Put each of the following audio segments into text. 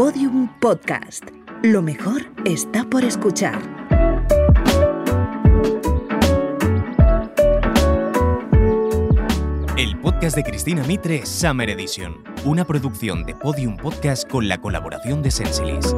Podium Podcast. Lo mejor está por escuchar. El podcast de Cristina Mitre, Summer Edition. Una producción de Podium Podcast con la colaboración de Sensilis.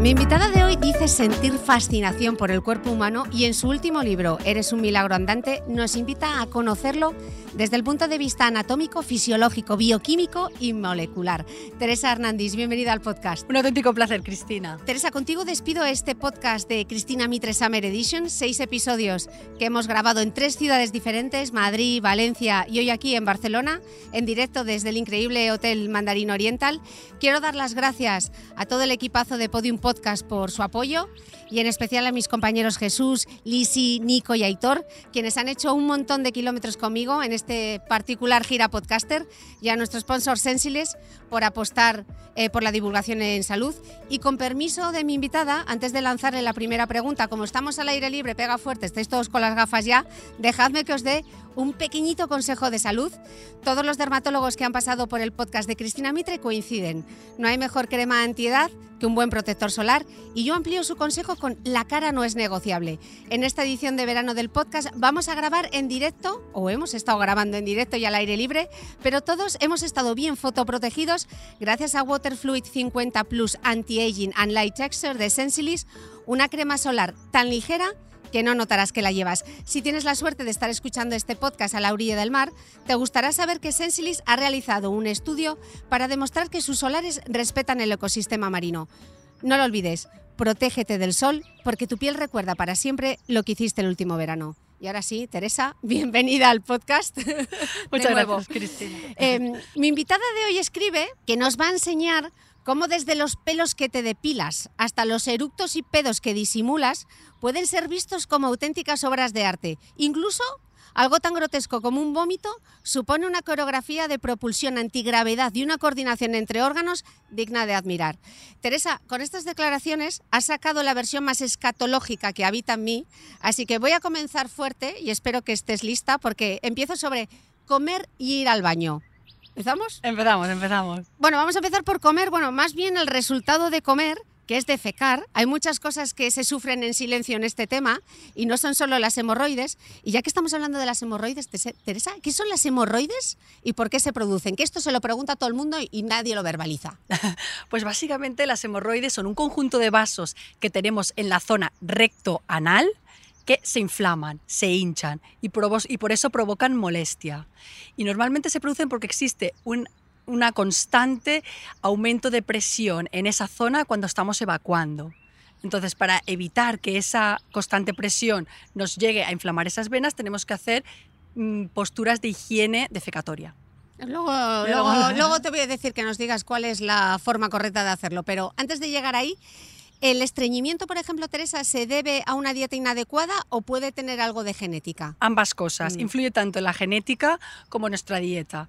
Mi invitada de hoy dice sentir fascinación por el cuerpo humano y en su último libro, Eres un milagro andante, nos invita a conocerlo desde el punto de vista anatómico, fisiológico, bioquímico y molecular. Teresa Hernández, bienvenida al podcast. Un auténtico placer, Cristina. Teresa, contigo despido este podcast de Cristina Mitre Summer Edition, seis episodios que hemos grabado en tres ciudades diferentes, Madrid, Valencia y hoy aquí en Barcelona, en directo desde el increíble Hotel Mandarín Oriental. Quiero dar las gracias a todo el equipazo de Podium Podcast por su apoyo y en especial a mis compañeros Jesús, Lisi, Nico y Aitor, quienes han hecho un montón de kilómetros conmigo en este particular gira podcaster, y a nuestro sponsor Sensiles por apostar eh, por la divulgación en salud. Y con permiso de mi invitada, antes de lanzarle la primera pregunta, como estamos al aire libre, pega fuerte, estáis todos con las gafas ya, dejadme que os dé un pequeñito consejo de salud. Todos los dermatólogos que han pasado por el podcast de Cristina Mitre coinciden. No hay mejor crema antiedad que un buen protector solar y yo amplío su consejo con La cara no es negociable. En esta edición de verano del podcast vamos a grabar en directo, o hemos estado grabando en directo y al aire libre, pero todos hemos estado bien fotoprotegidos gracias a Waterfluid 50 Plus Anti-Aging and Light Texture de Sensilis, una crema solar tan ligera que no notarás que la llevas. Si tienes la suerte de estar escuchando este podcast a la orilla del mar, te gustará saber que Sensilis ha realizado un estudio para demostrar que sus solares respetan el ecosistema marino. No lo olvides, protégete del sol porque tu piel recuerda para siempre lo que hiciste el último verano. Y ahora sí, Teresa, bienvenida al podcast. Muchas gracias, Cristina. Eh, mi invitada de hoy escribe que nos va a enseñar cómo desde los pelos que te depilas hasta los eructos y pedos que disimulas pueden ser vistos como auténticas obras de arte. Incluso algo tan grotesco como un vómito supone una coreografía de propulsión antigravedad y una coordinación entre órganos digna de admirar. Teresa, con estas declaraciones has sacado la versión más escatológica que habita en mí, así que voy a comenzar fuerte y espero que estés lista porque empiezo sobre comer y ir al baño. ¿Empezamos? Empezamos, empezamos. Bueno, vamos a empezar por comer. Bueno, más bien el resultado de comer, que es defecar. Hay muchas cosas que se sufren en silencio en este tema y no son solo las hemorroides. Y ya que estamos hablando de las hemorroides, Teresa, ¿qué son las hemorroides y por qué se producen? Que esto se lo pregunta a todo el mundo y nadie lo verbaliza. Pues básicamente las hemorroides son un conjunto de vasos que tenemos en la zona recto-anal que se inflaman, se hinchan y por eso provocan molestia. Y normalmente se producen porque existe un una constante aumento de presión en esa zona cuando estamos evacuando. Entonces, para evitar que esa constante presión nos llegue a inflamar esas venas, tenemos que hacer mm, posturas de higiene defecatoria. Luego, luego, luego te voy a decir que nos digas cuál es la forma correcta de hacerlo, pero antes de llegar ahí, ¿El estreñimiento, por ejemplo, Teresa, se debe a una dieta inadecuada o puede tener algo de genética? Ambas cosas. Mm. Influye tanto la genética como nuestra dieta.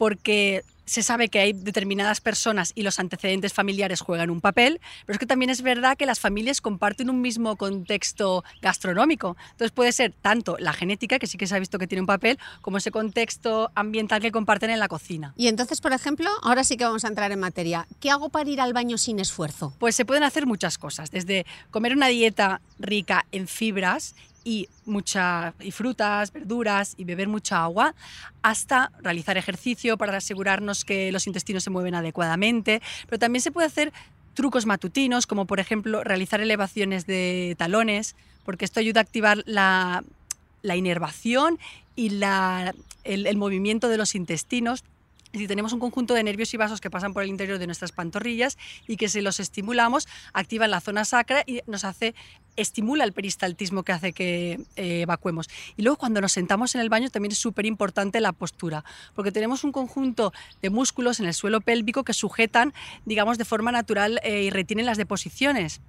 Porque se sabe que hay determinadas personas y los antecedentes familiares juegan un papel, pero es que también es verdad que las familias comparten un mismo contexto gastronómico. Entonces puede ser tanto la genética, que sí que se ha visto que tiene un papel, como ese contexto ambiental que comparten en la cocina. Y entonces, por ejemplo, ahora sí que vamos a entrar en materia. ¿Qué hago para ir al baño sin esfuerzo? Pues se pueden hacer muchas cosas, desde comer una dieta rica en fibras y, y frutas, verduras y beber mucha agua, hasta realizar ejercicio para asegurarnos que los intestinos se mueven adecuadamente, pero también se puede hacer trucos matutinos, como por ejemplo realizar elevaciones de talones, porque esto ayuda a activar la, la inervación y la, el movimiento de los intestinos si tenemos un conjunto de nervios y vasos que pasan por el interior de nuestras pantorrillas y que si los estimulamos activan la zona sacra y nos hace estimula el peristaltismo que hace que eh, evacuemos. Y luego cuando nos sentamos en el baño también es súper importante la postura, porque tenemos un conjunto de músculos en el suelo pélvico que sujetan, digamos, de forma natural eh, y retienen las deposiciones.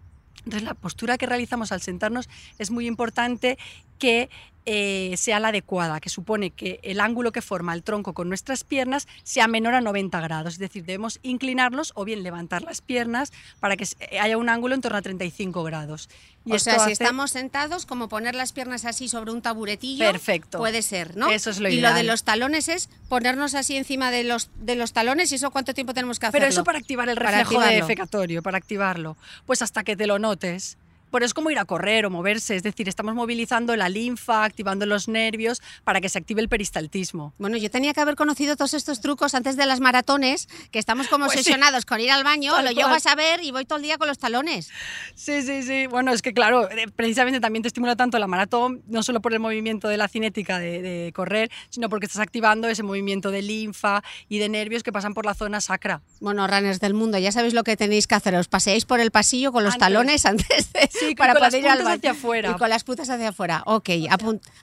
Entonces la postura que realizamos al sentarnos es muy importante que eh, sea la adecuada, que supone que el ángulo que forma el tronco con nuestras piernas sea menor a 90 grados. Es decir, debemos inclinarnos o bien levantar las piernas para que haya un ángulo en torno a 35 grados. Y o sea, si estamos sentados, como poner las piernas así sobre un taburetillo. Perfecto. Puede ser, ¿no? Eso es lo Y lo de los talones es ponernos así encima de los, de los talones y eso cuánto tiempo tenemos que hacer. Pero eso para activar el reflejo defecatorio, para activarlo. Pues hasta que te lo notes. Pero es como ir a correr o moverse, es decir, estamos movilizando la linfa, activando los nervios para que se active el peristaltismo. Bueno, yo tenía que haber conocido todos estos trucos antes de las maratones, que estamos como pues obsesionados con ir al baño, lo llego a saber y voy todo el día con los talones. Sí, sí, sí. Bueno, es que claro, eh, precisamente también te estimula tanto la maratón, no solo por el movimiento de la cinética de, de correr, sino porque estás activando ese movimiento de linfa y de nervios que pasan por la zona sacra. Bueno, runners del mundo, ya sabéis lo que tenéis que hacer, os paseáis por el pasillo con los talones antes de Sí, para con poder ir al hacia afuera. Y con las putas hacia afuera. Ok,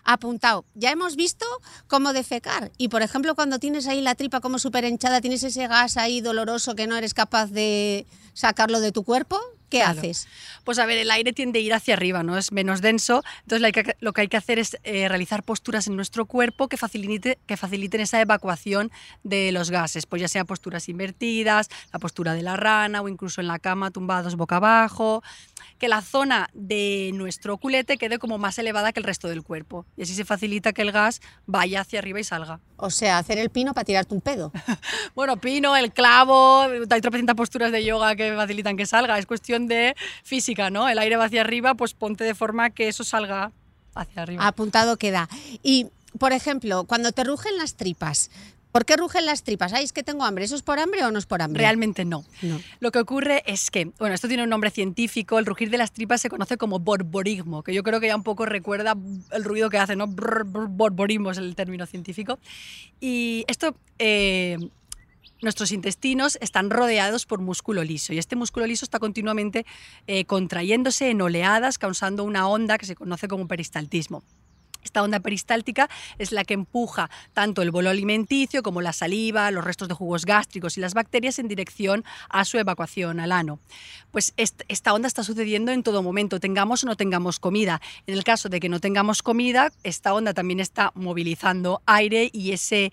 apuntado. Ya hemos visto cómo defecar. Y por ejemplo, cuando tienes ahí la tripa como súper hinchada, tienes ese gas ahí doloroso que no eres capaz de sacarlo de tu cuerpo, ¿qué haces? Pues a ver, el aire tiende a ir hacia arriba, ¿no? Es menos denso. Entonces lo que hay que hacer es eh, realizar posturas en nuestro cuerpo que, facilite, que faciliten esa evacuación de los gases. Pues ya sea posturas invertidas, la postura de la rana o incluso en la cama tumbados boca abajo que la zona de nuestro culete quede como más elevada que el resto del cuerpo. Y así se facilita que el gas vaya hacia arriba y salga. O sea, hacer el pino para tirarte un pedo. bueno, pino, el clavo, hay tropecientas posturas de yoga que facilitan que salga. Es cuestión de física, ¿no? El aire va hacia arriba, pues ponte de forma que eso salga hacia arriba. Apuntado queda. Y, por ejemplo, cuando te rugen las tripas, ¿Por qué rugen las tripas? Ay, es que tengo hambre. ¿Eso es por hambre o no es por hambre? Realmente no. Lo que ocurre es que, bueno, esto tiene un nombre científico, el rugir de las tripas se conoce como borborismo, que yo creo que ya un poco recuerda el ruido que hace, ¿no? borborismo es el término científico. Y esto... Eh, nuestros intestinos están rodeados por músculo liso y este músculo liso está continuamente eh, contrayéndose en oleadas, causando una onda que se conoce como peristaltismo. Esta onda peristáltica es la que empuja tanto el bolo alimenticio como la saliva, los restos de jugos gástricos y las bacterias en dirección a su evacuación al ano. Pues esta onda está sucediendo en todo momento, tengamos o no tengamos comida. En el caso de que no tengamos comida, esta onda también está movilizando aire y ese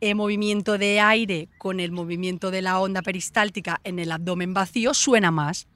eh, movimiento de aire con el movimiento de la onda peristáltica en el abdomen vacío suena más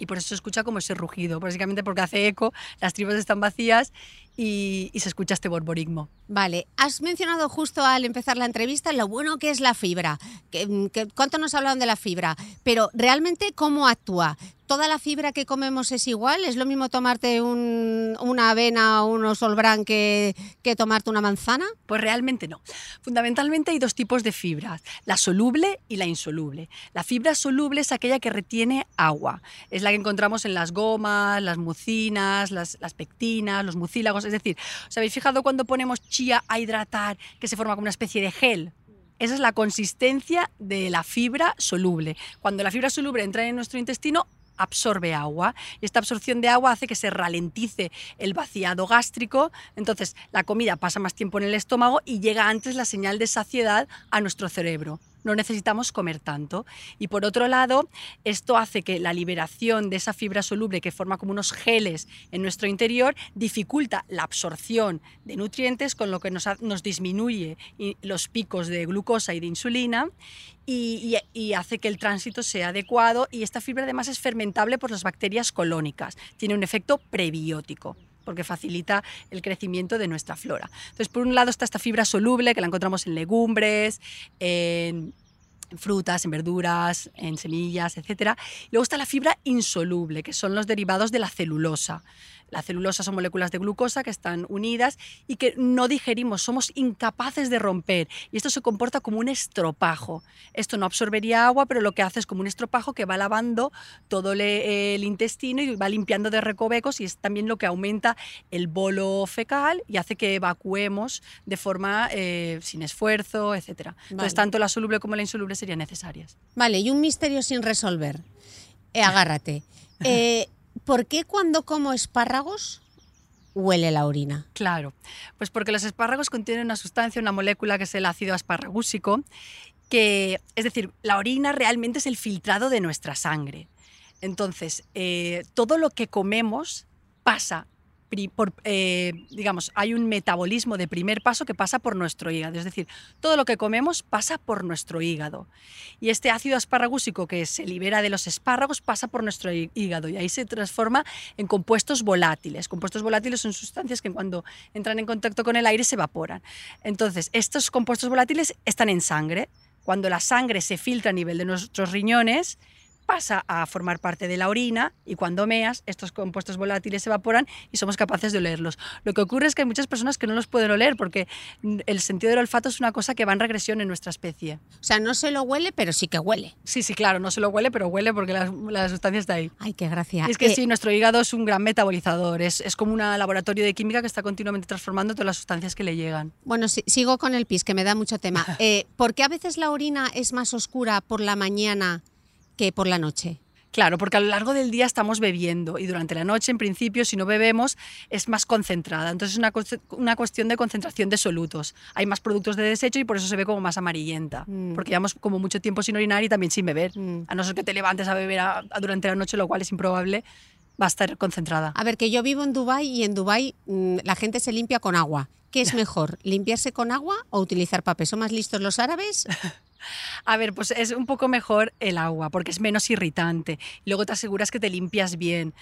y por eso se escucha como ese rugido, básicamente porque hace eco, las tripas están vacías y, se escucha este borborismo. Vale, has mencionado justo al empezar la entrevista lo bueno que es la fibra, que, cuánto nos hablaron de la fibra, pero realmente cómo actúa. ¿Toda la fibra que comemos es igual? ¿Es lo mismo tomarte una avena o un osolbrán que, que tomarte una manzana? Pues realmente no. Fundamentalmente hay dos tipos de fibras, la soluble y la insoluble. La fibra soluble es aquella que retiene agua. Es la que encontramos en las gomas, las mucinas, las, las pectinas, los mucílagos. Es decir, ¿os habéis fijado cuando ponemos chía a hidratar que se forma como una especie de gel? Esa es la consistencia de la fibra soluble. Cuando la fibra soluble entra en nuestro intestino, absorbe agua y esta absorción de agua hace que se ralentice el vaciado gástrico, entonces la comida pasa más tiempo en el estómago y llega antes la señal de saciedad a nuestro cerebro no necesitamos comer tanto. Y por otro lado, esto hace que la liberación de esa fibra soluble que forma como unos geles en nuestro interior dificulta la absorción de nutrientes, con lo que nos, disminuye los picos de glucosa y de insulina y, y, hace que el tránsito sea adecuado. Y esta fibra además es fermentable por las bacterias colónicas, tiene un efecto prebiótico porque facilita el crecimiento de nuestra flora. Entonces, por un lado está esta fibra soluble que la encontramos en legumbres, en frutas, en verduras, en semillas, etc. Luego está la fibra insoluble, que son los derivados de la celulosa. La celulosa son moléculas de glucosa que están unidas y que no digerimos, somos incapaces de romper. Y esto se comporta como un estropajo. Esto no absorbería agua, pero lo que hace es como un estropajo que va lavando todo el intestino y va limpiando de recovecos y es también lo que aumenta el bolo fecal y hace que evacuemos de forma eh, sin esfuerzo, etc. Entonces, tanto la soluble como la insoluble serían necesarias. Vale, y un misterio sin resolver. Eh, agárrate. Eh, ¿por qué cuando como espárragos huele la orina? Claro, pues porque los espárragos contienen una sustancia, una molécula que es el ácido asparragúsico, que, es decir, la orina realmente es el filtrado de nuestra sangre. Entonces, eh, todo lo que comemos pasa eh, digamos, hay un metabolismo de primer paso que pasa por nuestro hígado. Es decir, todo lo que comemos pasa por nuestro hígado. Y este ácido asparagúsico que se libera de los espárragos pasa por nuestro hí- hígado y ahí se transforma en compuestos volátiles. Compuestos volátiles son sustancias que cuando entran en contacto con el aire se evaporan. Entonces, estos compuestos volátiles están en sangre. Cuando la sangre se filtra a nivel de nuestros riñones, pasa a formar parte de la orina y cuando meas, estos compuestos volátiles se evaporan y somos capaces de olerlos. Lo que ocurre es que hay muchas personas que no los pueden oler porque mm, el sentido del olfato es una cosa que va en regresión en nuestra especie. O sea, no se lo huele, pero sí que huele. Sí, sí, claro, no se lo huele, pero huele porque la, la sustancia está ahí. Ay, qué gracia. Y es que Eh, sí, nuestro hígado es un gran metabolizador, es, es como un laboratorio de química que está continuamente transformando todas las sustancias que le llegan. Bueno, sigo con el pis, que me da mucho tema. Eh, ¿Por qué a veces la orina es más oscura por la mañana que por la noche? Claro, porque a lo largo del día estamos bebiendo y durante la noche, en principio, si no bebemos, es más concentrada. Entonces es una, una cuestión de concentración de solutos. Hay más productos de desecho y por eso se ve como más amarillenta. Mm. Porque llevamos como mucho tiempo sin orinar y también sin beber. Mm. A no ser que te levantes a beber a- a durante la noche, lo cual es improbable, va a estar concentrada. A ver, que yo vivo en Dubái y en Dubái mm, la gente se limpia con agua. ¿Qué es mejor, limpiarse con agua o utilizar papel? ¿Son más listos los árabes? A ver, pues es un poco mejor el agua porque es menos irritante. Luego te aseguras que te limpias bien.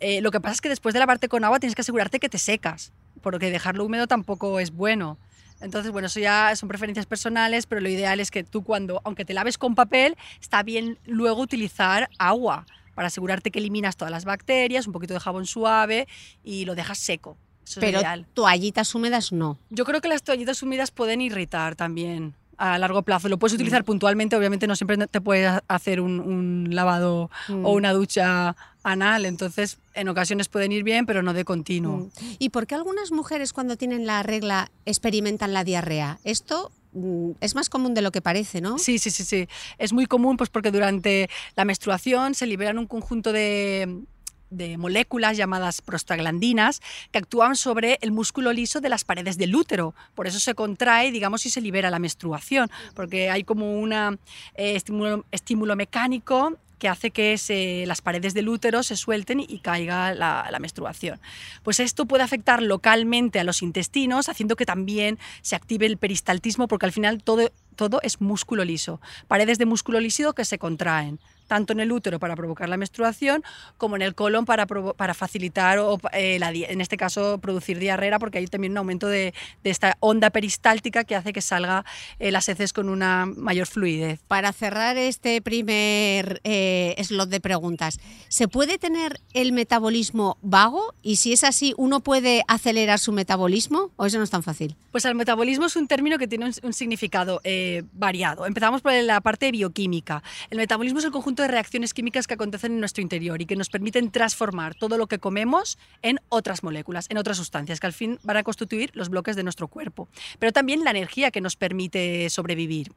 Eh, lo que pasa es que después de lavarte con agua tienes que asegurarte que te secas, porque dejarlo húmedo tampoco es bueno. Entonces, bueno, eso ya son preferencias personales, pero lo ideal es que tú cuando, aunque te laves con papel, está bien luego utilizar agua para asegurarte que eliminas todas las bacterias, un poquito de jabón suave y lo dejas seco. Eso es Pero lo ideal. toallitas húmedas no. Yo creo que las toallitas húmedas pueden irritar también a largo plazo. Lo puedes utilizar puntualmente, obviamente no siempre te puedes hacer un, un lavado Mm. o una ducha anal, entonces en ocasiones pueden ir bien, pero no de continuo. Mm. ¿Y por qué algunas mujeres cuando tienen la regla experimentan la diarrea? Esto mm, es más común de lo que parece, ¿no? Sí, sí, sí, sí. Es muy común pues porque durante la menstruación se liberan un conjunto de de moléculas llamadas prostaglandinas que actúan sobre el músculo liso de las paredes del útero. Por eso se contrae, digamos, y se libera la menstruación, porque hay como un estímulo, estímulo mecánico que hace que se, las paredes del útero se suelten y caiga la, la, menstruación. Pues esto puede afectar localmente a los intestinos, haciendo que también se active el peristaltismo, porque al final todo, todo es músculo liso, paredes de músculo lísido que se contraen tanto en el útero para provocar la menstruación como en el colon para, para facilitar, o, eh, la, en este caso, producir diarrea, porque hay también un aumento de, de esta onda peristáltica que hace que salga eh, las heces con una mayor fluidez. Para cerrar este primer eh, slot de preguntas, ¿se puede tener el metabolismo vago? Y si es así, ¿uno puede acelerar su metabolismo o eso no es tan fácil? Pues el metabolismo es un término que tiene un, un significado eh, variado. Empezamos por la parte bioquímica. El metabolismo es el conjunto de reacciones químicas que acontecen en nuestro interior y que nos permiten transformar todo lo que comemos en otras moléculas, en otras sustancias, que al fin van a constituir los bloques de nuestro cuerpo. Pero también la energía que nos permite sobrevivir.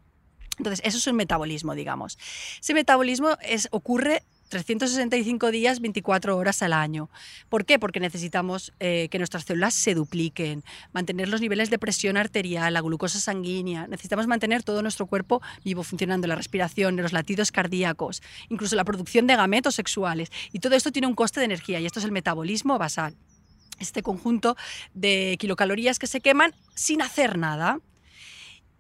Entonces, eso es un metabolismo, digamos. Ese metabolismo es, ocurre 365 días, 24 horas al año. ¿Por qué? Porque necesitamos eh, que nuestras células se dupliquen, mantener los niveles de presión arterial, la glucosa sanguínea. Necesitamos mantener todo nuestro cuerpo vivo, funcionando, la respiración, los latidos cardíacos, incluso la producción de gametos sexuales. Y todo esto tiene un coste de energía y esto es el metabolismo basal. Este conjunto de kilocalorías que se queman sin hacer nada.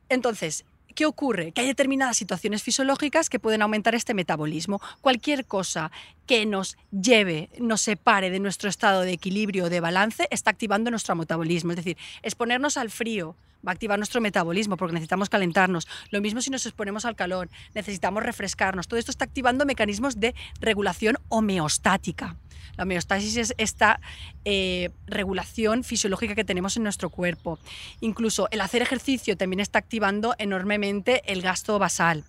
Entonces, ¿Qué ocurre? Que hay determinadas situaciones fisiológicas que pueden aumentar este metabolismo. Cualquier cosa que nos lleve, nos separe de nuestro estado de equilibrio o de balance está activando nuestro metabolismo. Es decir, exponernos al frío va a activar nuestro metabolismo porque necesitamos calentarnos. Lo mismo si nos exponemos al calor, necesitamos refrescarnos. Todo esto está activando mecanismos de regulación homeostática. La homeostasis es esta eh, regulación fisiológica que tenemos en nuestro cuerpo. Incluso el hacer ejercicio también está activando enormemente el gasto basal.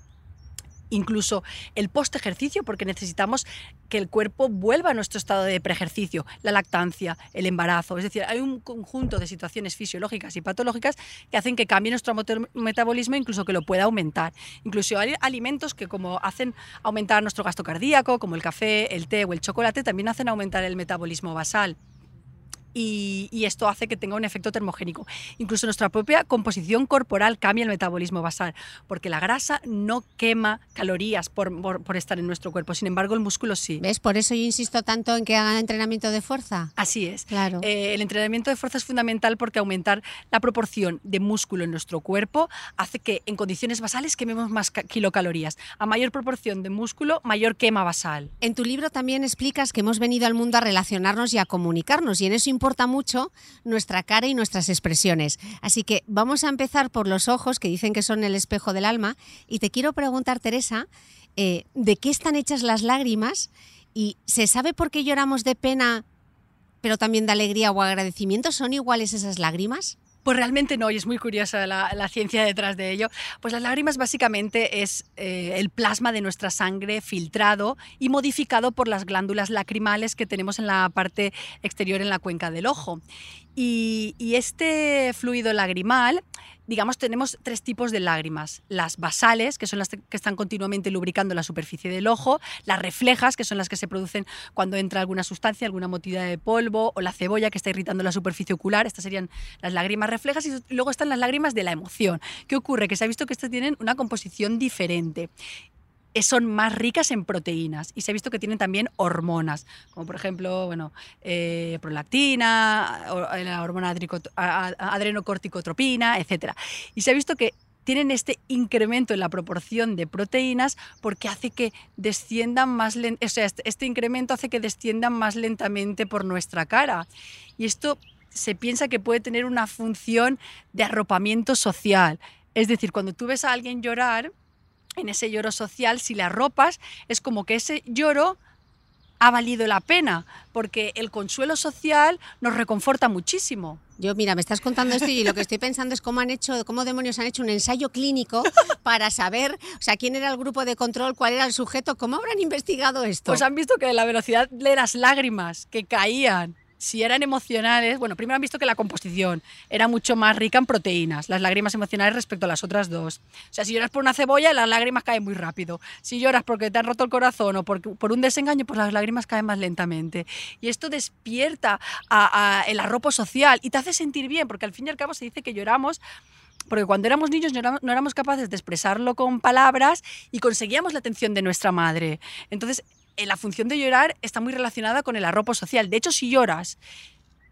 Incluso el post-ejercicio, porque necesitamos que el cuerpo vuelva a nuestro estado de preejercicio, la lactancia, el embarazo. Es decir, hay un conjunto de situaciones fisiológicas y patológicas que hacen que cambie nuestro metabolismo, incluso que lo pueda aumentar. Incluso hay alimentos que como hacen aumentar nuestro gasto cardíaco, como el café, el té o el chocolate, también hacen aumentar el metabolismo basal. Y, y esto hace que tenga un efecto termogénico. Incluso nuestra propia composición corporal cambia el metabolismo basal, porque la grasa no quema calorías por, por- por estar en nuestro cuerpo, sin embargo el músculo sí. ¿Ves? Por eso yo insisto tanto en que hagan entrenamiento de fuerza. Así es. Claro. Eh, el entrenamiento de fuerza es fundamental porque aumentar la proporción de músculo en nuestro cuerpo hace que en condiciones basales quememos más ca- kilocalorías. A mayor proporción de músculo, mayor quema basal. En tu libro también explicas que hemos venido al mundo a relacionarnos y a comunicarnos y en eso importa mucho nuestra cara y nuestras expresiones. Así que vamos a empezar por los ojos, que dicen que son el espejo del alma, y te quiero preguntar, Teresa, eh, ¿de qué están hechas las lágrimas? ¿Y se sabe por qué lloramos de pena, pero también de alegría o agradecimiento? ¿Son iguales esas lágrimas? Pues realmente no, y es muy curiosa la, ciencia detrás de ello. Pues las lágrimas básicamente es eh, el plasma de nuestra sangre filtrado y modificado por las glándulas lacrimales que tenemos en la parte exterior, en la cuenca del ojo. Y, y este fluido lagrimal, digamos, tenemos tres tipos de lágrimas. Las basales, que son las que están continuamente lubricando la superficie del ojo, las reflejas, que son las que se producen cuando entra alguna sustancia, alguna motilidad de polvo, o la cebolla que está irritando la superficie ocular. Estas serían las lágrimas reflejas y luego están las lágrimas de la emoción. ¿Qué ocurre? Que se ha visto que estas tienen una composición diferente. Son más ricas en proteínas y se ha visto que tienen también hormonas, como por ejemplo, bueno, eh, prolactina, eh, la hormona adrenocorticotropina, etc. Y se ha visto que tienen este incremento en la proporción de proteínas porque hace que desciendan más o sea, este, este incremento hace que desciendan más lentamente por nuestra cara. Y esto se piensa que puede tener una función de arropamiento social. Es decir, cuando tú ves a alguien llorar, en ese lloro social, si le arropas, es como que ese lloro ha valido la pena, porque el consuelo social nos reconforta muchísimo. Yo, mira, me estás contando esto y lo que estoy pensando es cómo han hecho, cómo demonios han hecho un ensayo clínico para saber, o sea, quién era el grupo de control, cuál era el sujeto, cómo habrán investigado esto. Pues han visto que la velocidad de las lágrimas que caían, si eran emocionales, bueno, primero han visto que la composición era mucho más rica en proteínas, las lágrimas emocionales respecto a las otras dos. O sea, si lloras por una cebolla, las lágrimas caen muy rápido. Si lloras porque te han roto el corazón o por, por un desengaño, pues las lágrimas caen más lentamente. Y esto despierta el arropo social y te hace sentir bien, porque al fin y al cabo se dice que lloramos porque cuando éramos niños no éramos, no éramos capaces de expresarlo con palabras y conseguíamos la atención de nuestra madre. Entonces, la función de llorar está muy relacionada con el arropo social. De hecho, si lloras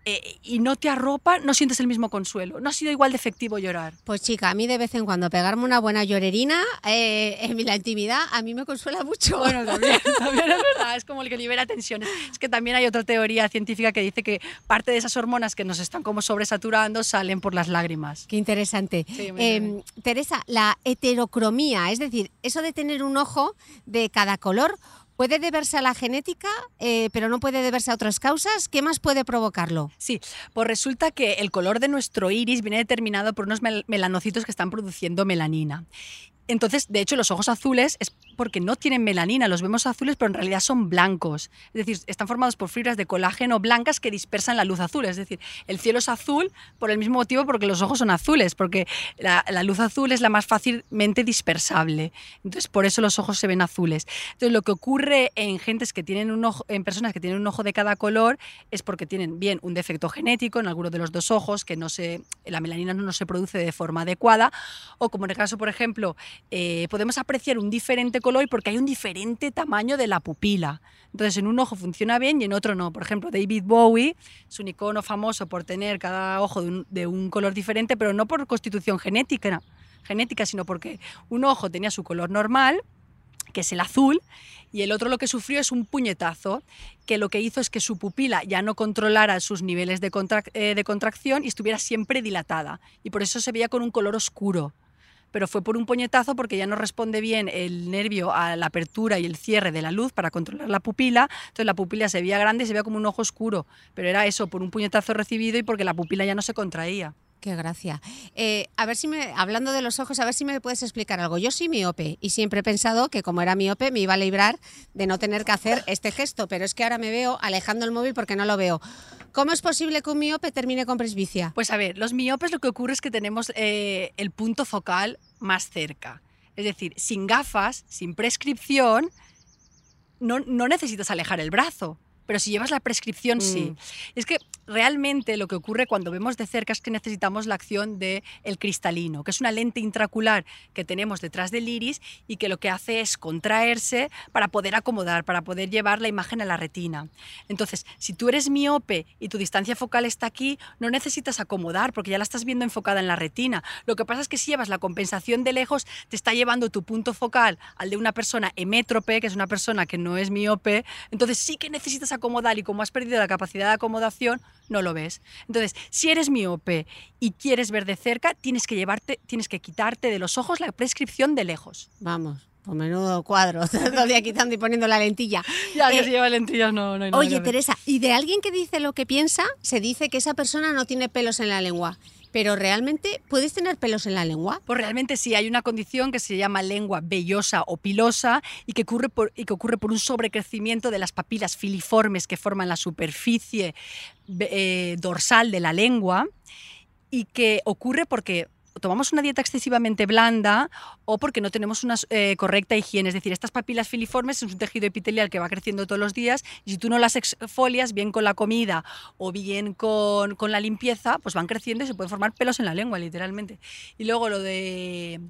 eh, y no te arropa, no sientes el mismo consuelo. No ha sido igual de efectivo llorar. Pues chica, a mí de vez en cuando pegarme una buena llorerina eh, en la intimidad a mí me consuela mucho. Bueno, también, también es verdad, es como el que libera tensiones. Es que también hay otra teoría científica que dice que parte de esas hormonas que nos están como sobresaturando salen por las lágrimas. Qué interesante. Sí, Eh, bien. Teresa, la heterocromía, es decir, eso de tener un ojo de cada color, ¿puede deberse a la genética, eh, pero no puede deberse a otras causas? ¿Qué más puede provocarlo? Sí, pues resulta que el color de nuestro iris viene determinado por unos mel- melanocitos que están produciendo melanina. Entonces, de hecho, los ojos azules es porque no tienen melanina, los vemos azules, pero en realidad son blancos. Es decir, están formados por fibras de colágeno blancas que dispersan la luz azul. Es decir, el cielo es azul por el mismo motivo porque los ojos son azules, porque la, luz azul es la más fácilmente dispersable. Entonces, por eso los ojos se ven azules. Entonces, lo que ocurre en gentes que tienen un ojo, en personas que tienen un ojo de cada color, es porque tienen bien un defecto genético en alguno de los dos ojos, que no se, la melanina no se produce de forma adecuada, o como en el caso, por ejemplo, eh, podemos apreciar un diferente color porque hay un diferente tamaño de la pupila. Entonces, en un ojo funciona bien y en otro no. Por ejemplo, David Bowie es un icono famoso por tener cada ojo de un, color diferente, pero no por constitución genética, genética, sino porque un ojo tenía su color normal, que es el azul, y el otro lo que sufrió es un puñetazo, que lo que hizo es que su pupila ya no controlara sus niveles de, eh, de contracción y estuviera siempre dilatada. Y por eso se veía con un color oscuro. Pero fue por un puñetazo porque ya no responde bien el nervio a la apertura y el cierre de la luz para controlar la pupila. Entonces la pupila se veía grande y se veía como un ojo oscuro. Pero era eso, por un puñetazo recibido y porque la pupila ya no se contraía. Qué gracia. Eh, a ver si me, hablando de los ojos, a ver si me puedes explicar algo. Yo soy miope y siempre he pensado que como era miope me iba a librar de no tener que hacer este gesto, pero es que ahora me veo alejando el móvil porque no lo veo. ¿Cómo es posible que un miope termine con presbicia? Pues a ver, los miopes lo que ocurre es que tenemos eh, el punto focal más cerca. Es decir, sin gafas, sin prescripción, no, no necesitas alejar el brazo. Pero si llevas la prescripción, sí. Mm. Es que realmente lo que ocurre cuando vemos de cerca es que necesitamos la acción del el cristalino, que es una lente intracular que tenemos detrás del iris y que lo que hace es contraerse para poder acomodar, para poder llevar la imagen a la retina. Entonces, si tú eres miope y tu distancia focal está aquí, no necesitas acomodar porque ya la estás viendo enfocada en la retina. Lo que pasa es que si llevas la compensación de lejos, te está llevando tu punto focal al de una persona hemétrope, que es una persona que no es miope, entonces sí que necesitas acomodar y como has perdido la capacidad de acomodación, no lo ves. Entonces, si eres miope y quieres ver de cerca, tienes que llevarte, tienes que quitarte de los ojos la prescripción de lejos. Vamos, pues menudo cuadro, todo el día quitando y poniendo la lentilla. Ya que Eh, si lleva lentillas no, no hay nada Oye. Teresa, y de alguien que dice lo que piensa, se dice que esa persona no tiene pelos en la lengua. Pero realmente, ¿puedes tener pelos en la lengua? Pues realmente sí, hay una condición que se llama lengua vellosa o pilosa y que ocurre por, y que ocurre por un sobrecrecimiento de las papilas filiformes que forman la superficie eh, dorsal de la lengua y que ocurre porque tomamos una dieta excesivamente blanda o porque no tenemos una eh, correcta higiene. Es decir, estas papilas filiformes es un tejido epitelial que va creciendo todos los días y si tú no las exfolias bien con la comida o bien con, con la limpieza, pues van creciendo y se pueden formar pelos en la lengua, literalmente. Y luego lo de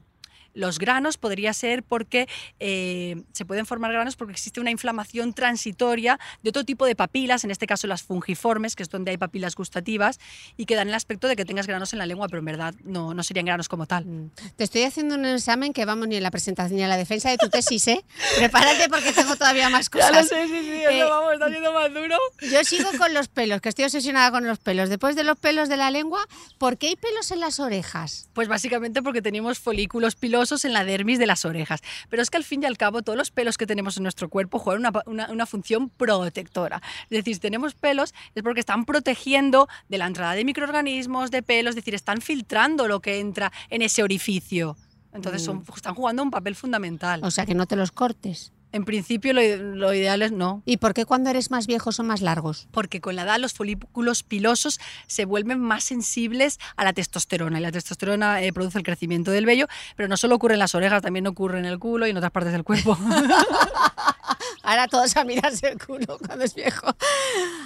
los granos podría ser porque eh, se pueden formar granos porque existe una inflamación transitoria de otro tipo de papilas, en este caso las fungiformes, que es donde hay papilas gustativas, y que dan el aspecto de que tengas granos en la lengua, pero en verdad no, no serían granos como tal. Mm. Te estoy haciendo un examen que vamos ni en la presentación ni en la defensa de tu tesis, ¿eh? Prepárate porque tengo todavía más cosas. sí, sí, Eh, vamos, está siendo más duro. Yo sigo con los pelos, que estoy obsesionada con los pelos. Después de los pelos de la lengua, ¿por qué hay pelos en las orejas? Pues básicamente porque tenemos folículos pilosos en la dermis de las orejas. Pero es que al fin y al cabo todos los pelos que tenemos en nuestro cuerpo juegan una, una- una función protectora. Es decir, si tenemos pelos es porque están protegiendo de la entrada de microorganismos, de pelos, es decir, están filtrando lo que entra en ese orificio. Entonces son- están jugando un papel fundamental. O sea, que no te los cortes. En principio lo, lo ideal es no, ¿Y por qué cuando eres más viejo son más largos? porque con la edad los folículos pilosos se vuelven más sensibles a la testosterona y la testosterona eh, produce el crecimiento del vello, pero no solo ocurre en las orejas, también ocurre en el culo y en otras partes del cuerpo. Ahora todos a mirarse el culo cuando es viejo.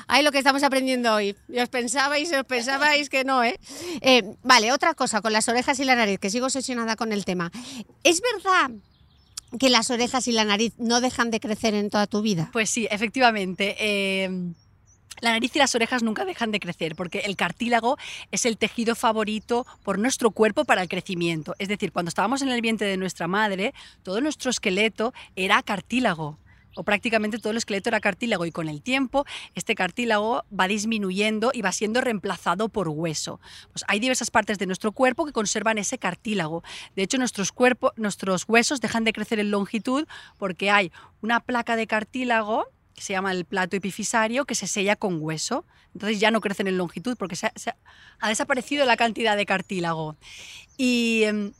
Ay, lo que estamos aprendiendo hoy. Y os pensabais, os pensabais que no, ¿eh? Eh, Vale, otra cosa con las orejas y la nariz, que sigo obsesionada con el tema. ¿Es verdad que las orejas y la nariz no dejan de crecer en toda tu vida? Pues sí, efectivamente. eh, la nariz y las orejas nunca dejan de crecer porque el cartílago es el tejido favorito por nuestro cuerpo para el crecimiento. Es decir, cuando estábamos en el vientre de nuestra madre, todo nuestro esqueleto era cartílago. O prácticamente todo el esqueleto era cartílago y con el tiempo este cartílago va disminuyendo y va siendo reemplazado por hueso. Pues hay diversas partes de nuestro cuerpo que conservan ese cartílago. De hecho, nuestros, nuestros huesos dejan de crecer en longitud porque hay una placa de cartílago que se llama el plato epifisario, que se sella con hueso. Entonces ya no crecen en longitud porque se ha desaparecido la cantidad de cartílago. Y em,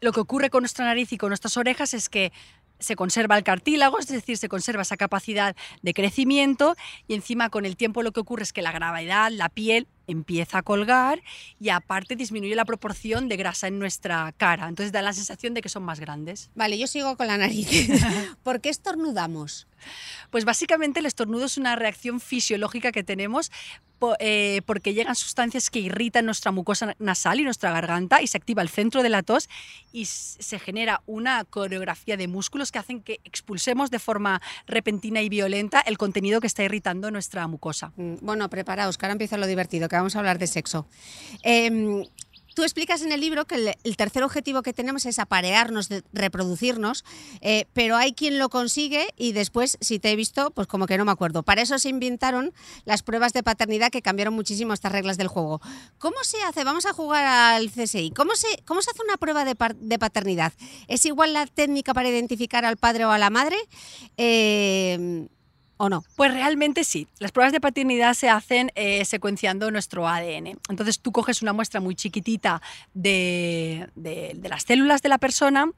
lo que ocurre con nuestra nariz y con nuestras orejas es que se conserva el cartílago, es decir, se conserva esa capacidad de crecimiento y encima con el tiempo lo que ocurre es que la gravedad, la piel empieza a colgar y aparte disminuye la proporción de grasa en nuestra cara. Entonces da la sensación de que son más grandes. Vale, yo sigo con la nariz. ¿Por qué estornudamos? Pues básicamente el estornudo es una reacción fisiológica que tenemos eh, porque llegan sustancias que irritan nuestra mucosa nasal y nuestra garganta y se activa el centro de la tos y se genera una coreografía de músculos que hacen que expulsemos de forma repentina y violenta el contenido que está irritando nuestra mucosa. Mm, Bueno, preparaos, que ahora empieza lo divertido, que vamos a hablar de sexo. Em, tú explicas en el libro que el, tercer objetivo que tenemos es aparearnos, reproducirnos, eh, pero hay quien lo consigue y después, si te he visto, pues como que no me acuerdo. Para eso se inventaron las pruebas de paternidad que cambiaron muchísimo estas reglas del juego. ¿Cómo se hace? Vamos a jugar al CSI. ¿Cómo se, cómo se hace una prueba de, paternidad? ¿Es igual la técnica para identificar al padre o a la madre? Eh, ¿O no? Pues realmente sí. Las pruebas de paternidad se hacen eh, secuenciando nuestro ADN. Entonces tú coges una muestra muy chiquitita de, de- de las células de la persona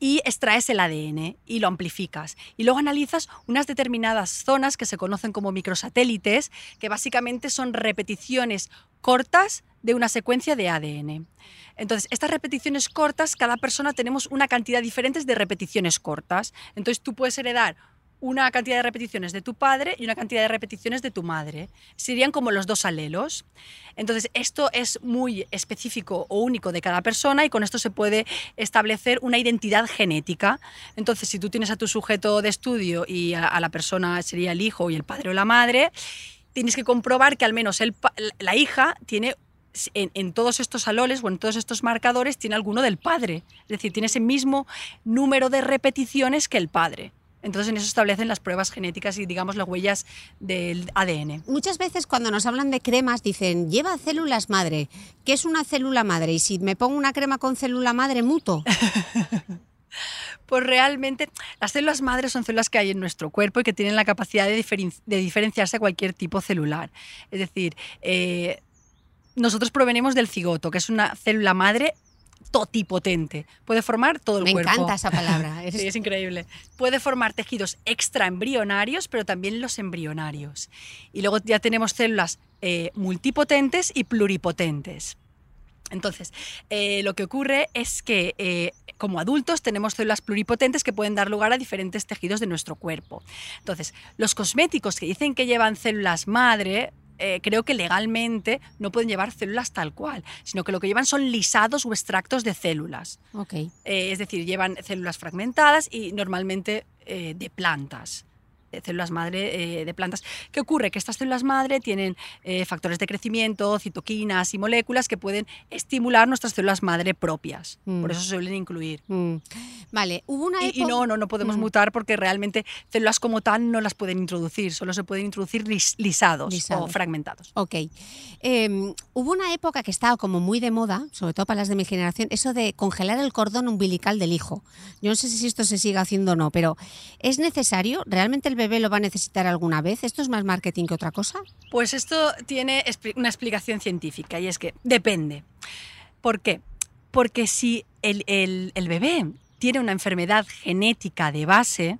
y extraes el ADN y lo amplificas. Y luego analizas unas determinadas zonas que se conocen como microsatélites, que básicamente son repeticiones cortas de una secuencia de ADN. Entonces, estas repeticiones cortas, cada persona tenemos una cantidad diferente de repeticiones cortas. Entonces, tú puedes heredar una cantidad de repeticiones de tu padre y una cantidad de repeticiones de tu madre. Serían como los dos alelos. Entonces, esto es muy específico o único de cada persona y con esto se puede establecer una identidad genética. Entonces, si tú tienes a tu sujeto de estudio y a, la persona sería el hijo y el padre o la madre, tienes que comprobar que al menos el la hija tiene en, en todos estos aloles o en todos estos marcadores tiene alguno del padre. Es decir, tiene ese mismo número de repeticiones que el padre. Entonces en eso establecen las pruebas genéticas y digamos las huellas del ADN. Muchas veces cuando nos hablan de cremas dicen, lleva células madre. ¿Qué es una célula madre? Y si me pongo una crema con célula madre, muto. Pues realmente las células madres son células que hay en nuestro cuerpo y que tienen la capacidad de, diferen- de diferenciarse a cualquier tipo celular. Es decir, eh, nosotros provenimos del cigoto, que es una célula madre totipotente. Puede formar todo el Me cuerpo. encanta esa palabra. Eres- Sí, es increíble. Puede formar tejidos extraembrionarios, pero también los embrionarios. Y luego ya tenemos células eh, multipotentes y pluripotentes. Entonces, eh, lo que ocurre es que eh, como adultos tenemos células pluripotentes que pueden dar lugar a diferentes tejidos de nuestro cuerpo. Entonces, los cosméticos que dicen que llevan células madre, eh, creo que legalmente no pueden llevar células tal cual, sino que lo que llevan son lisados o extractos de células. Eh, es decir, llevan células fragmentadas y normalmente eh, de plantas. Eh, Células madre eh, de plantas. ¿Qué ocurre? Que estas células madre tienen eh, factores de crecimiento, citoquinas y moléculas que pueden estimular nuestras células madre propias. Mm. Por eso se suelen incluir. Mm. Vale, hubo una Y, y época... no, no, no podemos Mm. mutar porque realmente células como tal no las pueden introducir, solo se pueden introducir lis- lisados, o fragmentados. Ok. Eh, hubo una época que estaba como muy de moda, sobre todo para las de mi generación, eso de congelar el cordón umbilical del hijo. Yo no sé si esto se sigue haciendo o no, pero ¿es necesario? ¿Realmente el bebé lo va a necesitar alguna vez? ¿Esto es más marketing que otra cosa? Pues esto tiene una explicación científica y es que depende. ¿Por qué? Porque si el, el- el bebé tiene una enfermedad genética de base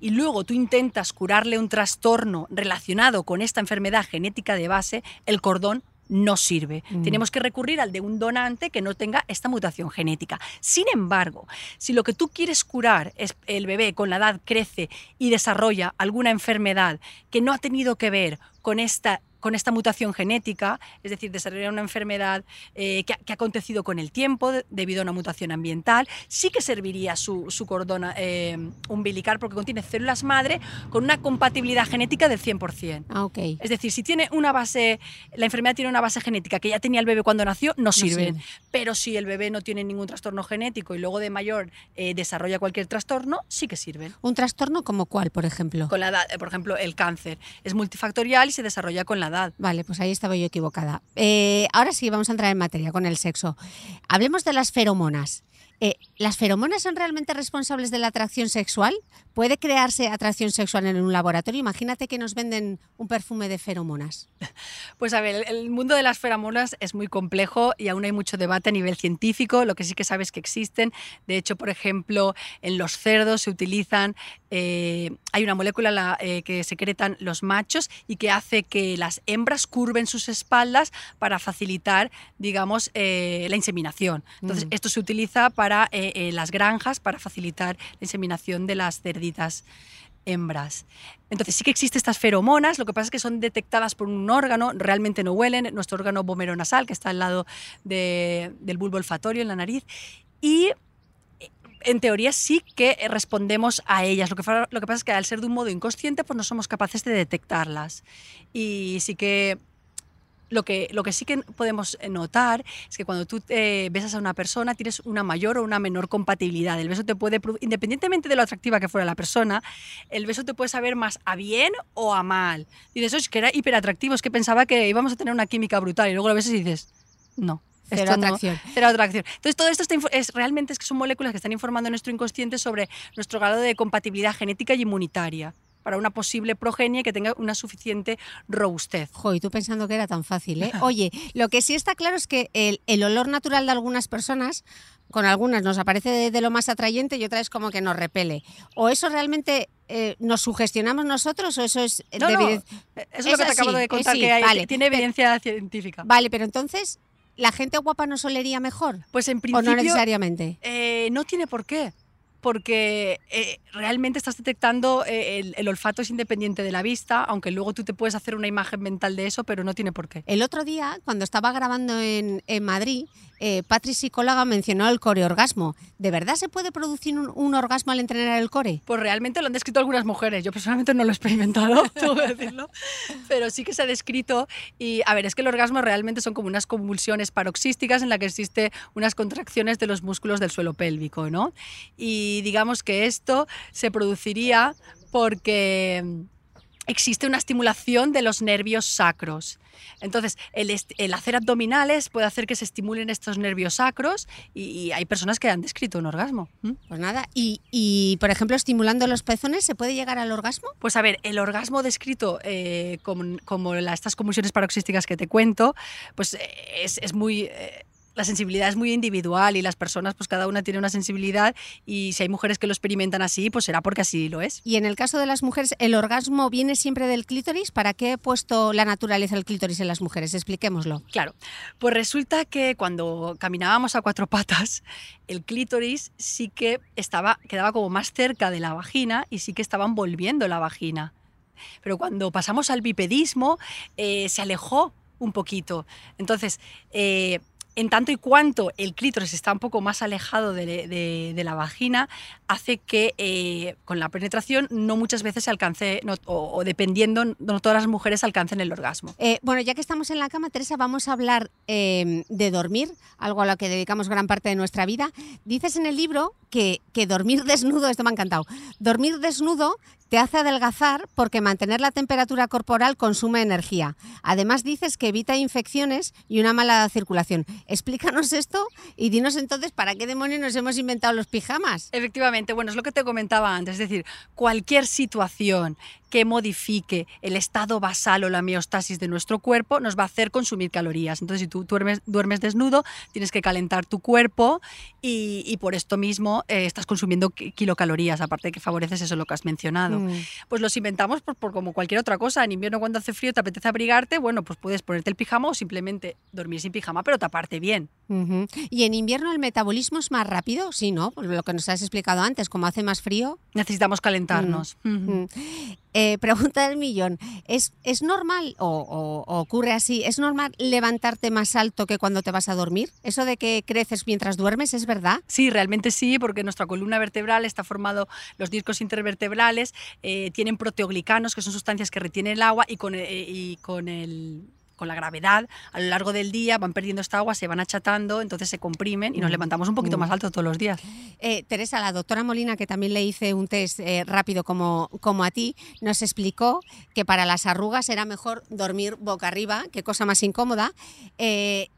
y luego tú intentas curarle un trastorno relacionado con esta enfermedad genética de base, el cordón no sirve. Mm. Tenemos que recurrir al de un donante que no tenga esta mutación genética. Sin embargo, si lo que tú quieres curar es el bebé con la edad crece y desarrolla alguna enfermedad que no ha tenido que ver con esta con esta mutación genética, es decir, desarrolla una enfermedad eh, que, ha, que ha acontecido con el tiempo de- debido a una mutación ambiental, sí que serviría su, su cordón eh, umbilical porque contiene células madre con una compatibilidad genética del 100%. Ah, ok. Es decir, si tiene una base, la enfermedad tiene una base genética que ya tenía el bebé cuando nació, no sirve. sirve. Pero si el bebé no tiene ningún trastorno genético y luego de mayor eh, desarrolla cualquier trastorno, sí que sirven. ¿Un trastorno como cuál, por ejemplo? Con la edad, eh, por ejemplo, el cáncer es multifactorial y se desarrolla con la Vale, pues ahí estaba yo equivocada. Eh, ahora sí, vamos a entrar en materia con el sexo. Hablemos de las feromonas. Eh, ¿Las feromonas son realmente responsables de la atracción sexual? ¿Puede crearse atracción sexual en un laboratorio? Imagínate que nos venden un perfume de feromonas. Pues a ver, el- mundo de las feromonas es muy complejo y aún hay mucho debate a nivel científico. Lo que sí que sabes es que existen. De hecho, por ejemplo, en los cerdos se utilizan, eh, hay una molécula la, eh, que secretan los machos y que hace que las hembras curven sus espaldas para facilitar, digamos, eh, la inseminación. Entonces, Mm. esto se utiliza para eh, las granjas para facilitar la inseminación de las cerditas hembras. Entonces sí que existen estas feromonas, lo que pasa es que son detectadas por un órgano, realmente no huelen, nuestro órgano nasal que está al lado de- del bulbo olfatorio en la nariz, y en teoría sí que respondemos a ellas. Lo que, lo que pasa es que al ser de un modo inconsciente, pues no somos capaces de detectarlas. Y sí que lo que, lo que sí que podemos notar es que cuando tú eh, besas a una persona tienes una mayor o una menor compatibilidad. El beso te puede, independientemente de lo atractiva que fuera la persona, el beso te puede saber más a bien o a mal. Y dices, "Oye, es que era hiperatractivo, es que pensaba que íbamos a tener una química brutal. Y luego lo besas y dices, no. Cero esto no- atracción. cero atracción. Entonces, todo esto está es, realmente es que son moléculas que están informando a nuestro inconsciente sobre nuestro grado de compatibilidad genética y inmunitaria para una posible progenie que tenga una suficiente robustez. Jo, y tú pensando que era tan fácil, ¿eh? Oye, lo que sí está claro es que el, el olor natural de algunas personas, con algunas nos aparece de, de lo más atrayente y otras como que nos repele. ¿O eso realmente eh, nos sugestionamos nosotros o eso es No, de no, evidencia? Eso es lo que te acabo de contar, sí, que hay- vale. tiene evidencia científica. Vale, pero entonces, ¿la gente guapa nos olería mejor? Pues en ¿O principio no necesariamente? eh, no tiene por qué. Porque eh, realmente estás detectando eh, el, el olfato es independiente de la vista, aunque luego tú te puedes hacer una imagen mental de eso, pero no tiene por qué. El otro día, cuando estaba grabando en, en Madrid, eh, Patri psicóloga mencionó el coreorgasmo. ¿De verdad se puede producir un, un orgasmo al entrenar el core? Pues realmente lo han descrito algunas mujeres. Yo personalmente no lo he experimentado, tengo que decirlo. Pero sí que se ha descrito. Y a ver, es que el orgasmo realmente son como unas convulsiones paroxísticas en las que existe unas contracciones de los músculos del suelo pélvico, ¿no? Y digamos que esto se produciría porque existe una estimulación de los nervios sacros. Entonces, el, el, hacer abdominales puede hacer que se estimulen estos nervios sacros y, y hay personas que han descrito un orgasmo. ¿Mm? Pues nada, y, y, por ejemplo, estimulando los pezones, ¿se puede llegar al orgasmo? Pues a ver, el orgasmo descrito eh, como, como la, estas convulsiones paroxísticas que te cuento, pues eh, es, es muy... Eh, la sensibilidad es muy individual y las personas, pues cada una tiene una sensibilidad y si hay mujeres que lo experimentan así, pues será porque así lo es. Y en el caso de las mujeres, ¿el orgasmo viene siempre del clítoris? ¿Para qué he puesto la naturaleza del clítoris en las mujeres? Expliquémoslo. Claro, pues resulta que cuando caminábamos a cuatro patas, el clítoris sí que estaba, quedaba como más cerca de la vagina y sí que estaba envolviendo la vagina. Pero cuando pasamos al bipedismo, eh, se alejó un poquito. Entonces, eh, en tanto y cuanto el clítoris está un poco más alejado de, la vagina, hace que eh, con la penetración no muchas veces se alcance, o, dependiendo, no todas las mujeres alcancen el orgasmo. Eh, bueno, ya que estamos en la cama, Teresa, vamos a hablar eh, de dormir, algo a lo que dedicamos gran parte de nuestra vida. Dices en el libro que, que dormir desnudo, esto me ha encantado, dormir desnudo te hace adelgazar porque mantener la temperatura corporal consume energía. Además dices que evita infecciones y una mala circulación. Explícanos esto y dinos entonces para qué demonios nos hemos inventado los pijamas. Efectivamente, bueno, es lo que te comentaba antes, es decir, cualquier situación que modifique el estado basal o la miostasis de nuestro cuerpo nos va a hacer consumir calorías. Entonces, si tú duermes, duermes desnudo, tienes que calentar tu cuerpo y, y por esto mismo eh, estás consumiendo kilocalorías, aparte de que favoreces eso lo que has mencionado. Mm. Pues los inventamos por, por, como cualquier otra cosa. En invierno cuando hace frío te apetece abrigarte, bueno, pues puedes ponerte el pijama o simplemente dormir sin pijama, pero taparte bien. Uh -huh. ¿Y en invierno el metabolismo es más rápido? Sí, ¿no? Pues lo que nos has explicado antes, como hace más frío. Necesitamos calentarnos. Mm. Uh -huh. Eh, pregunta del millón. ¿Es, es normal, o, ocurre así, es normal levantarte más alto que cuando te vas a dormir? ¿Eso de que creces mientras duermes es verdad? Sí, realmente sí, porque nuestra columna vertebral está formado, los discos intervertebrales eh, tienen proteoglicanos, que son sustancias que retienen el agua y con, eh, y con el con la gravedad, a lo largo del día van perdiendo esta agua, se van achatando, entonces se comprimen y nos levantamos un poquito más alto todos los días. Eh, Teresa, la doctora Molina, que también le hice un test eh, rápido como, como a ti, nos explicó que para las arrugas era mejor dormir boca arriba, qué cosa más incómoda. Eh,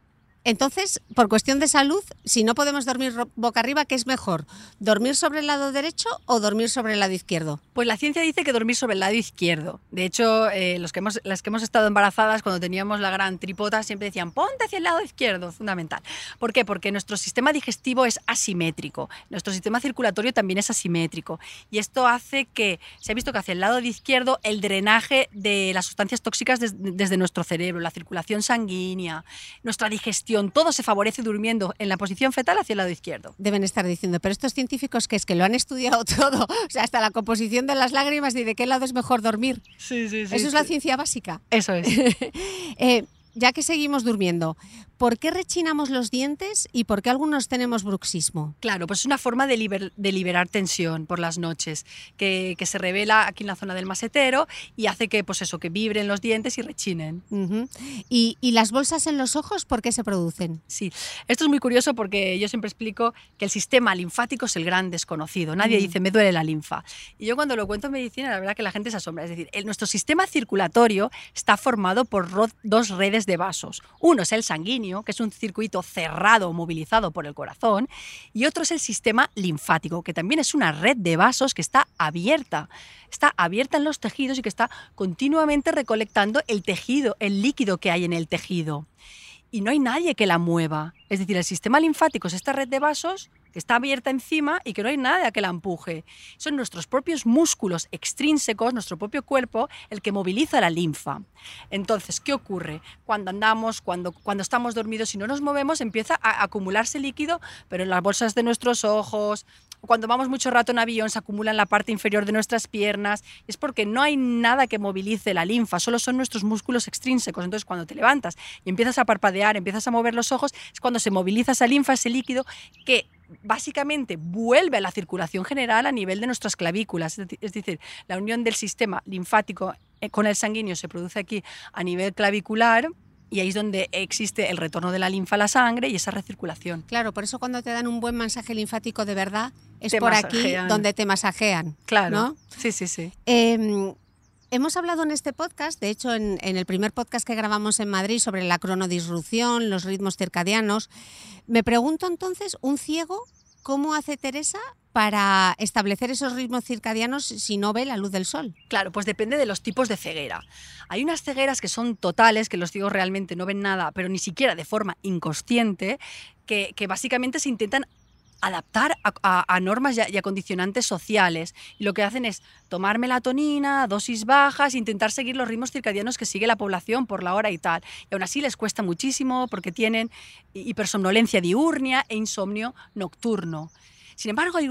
entonces, por cuestión de salud, si no podemos dormir boca arriba, ¿qué es mejor? ¿Dormir sobre el lado derecho o dormir sobre el lado izquierdo? Pues la ciencia dice que dormir sobre el lado izquierdo. De hecho, eh, los que hemos, las que hemos estado embarazadas, cuando teníamos la gran tripota, siempre decían, ponte hacia el lado izquierdo, fundamental. ¿Por qué? Porque nuestro sistema digestivo es asimétrico, nuestro sistema circulatorio también es asimétrico. Y esto hace que, se ha visto que hacia el lado de izquierdo, el drenaje de las sustancias tóxicas des, desde nuestro cerebro, la circulación sanguínea, nuestra digestión, todo se favorece durmiendo en la posición fetal hacia el lado izquierdo. Deben estar diciendo, pero estos científicos que es que lo han estudiado todo, o sea, hasta la composición de las lágrimas y de qué lado es mejor dormir. Sí, sí, sí. Eso sí. es la ciencia básica. Eso es. eh, ya que seguimos durmiendo, ¿por qué rechinamos los dientes y por qué algunos tenemos bruxismo? Claro, pues es una forma de, liber, de liberar tensión por las noches, que, que, se revela aquí en la zona del masetero y hace que, pues eso, que vibren los dientes y rechinen. Uh -huh. ¿Y, ¿Y, las bolsas en los ojos por qué se producen? Sí, esto es muy curioso porque yo siempre explico que el sistema linfático es el gran desconocido. Nadie uh -huh. dice, me duele la linfa. Y yo cuando lo cuento en medicina, la verdad que la gente se asombra. Es decir, el, nuestro sistema circulatorio está formado por dos redes de vasos. Uno es el sanguíneo, que es un circuito cerrado movilizado por el corazón, y otro es el sistema linfático, que también es una red de vasos que está abierta. Está abierta en los tejidos y que está continuamente recolectando el tejido, el líquido que hay en el tejido. Y no hay nadie que la mueva. Es decir, el sistema linfático es esta red de vasos que está abierta encima y que no hay nada que la empuje. Son nuestros propios músculos extrínsecos, nuestro propio cuerpo, el que moviliza la linfa. Entonces, ¿qué ocurre? Cuando andamos, cuando, cuando estamos dormidos y no nos movemos, empieza a acumularse líquido, pero en las bolsas de nuestros ojos, cuando vamos mucho rato en avión se acumula en la parte inferior de nuestras piernas. Es porque no hay nada que movilice la linfa, solo son nuestros músculos extrínsecos. Entonces cuando te levantas y empiezas a parpadear, empiezas a mover los ojos, es cuando se moviliza esa linfa, ese líquido que básicamente vuelve a la circulación general a nivel de nuestras clavículas. Es decir, la unión del sistema linfático eh, con el sanguíneo se produce aquí a nivel clavicular y ahí es donde existe el retorno de la linfa a la sangre y esa recirculación. Claro, por eso cuando te dan un buen masaje linfático de verdad es por aquí donde te masajean. Claro. Sí, sí, sí. Em, hemos hablado en este podcast, de hecho en, en, el primer podcast que grabamos en Madrid sobre la cronodisrupción, los ritmos circadianos, me pregunto entonces, ¿un ciego cómo hace Teresa para establecer esos ritmos circadianos si no ve la luz del sol? Claro, pues depende de los tipos de ceguera. Hay unas cegueras que son totales, que los ciegos realmente no ven nada, pero ni siquiera de forma inconsciente, que, básicamente se intentan adaptar a, normas y a, condicionantes sociales. Y lo que hacen es tomar melatonina, dosis bajas, intentar seguir los ritmos circadianos que sigue la población por la hora y tal. Y aún así les cuesta muchísimo porque tienen hipersomnolencia diurnia e insomnio nocturno. Sin embargo, hay,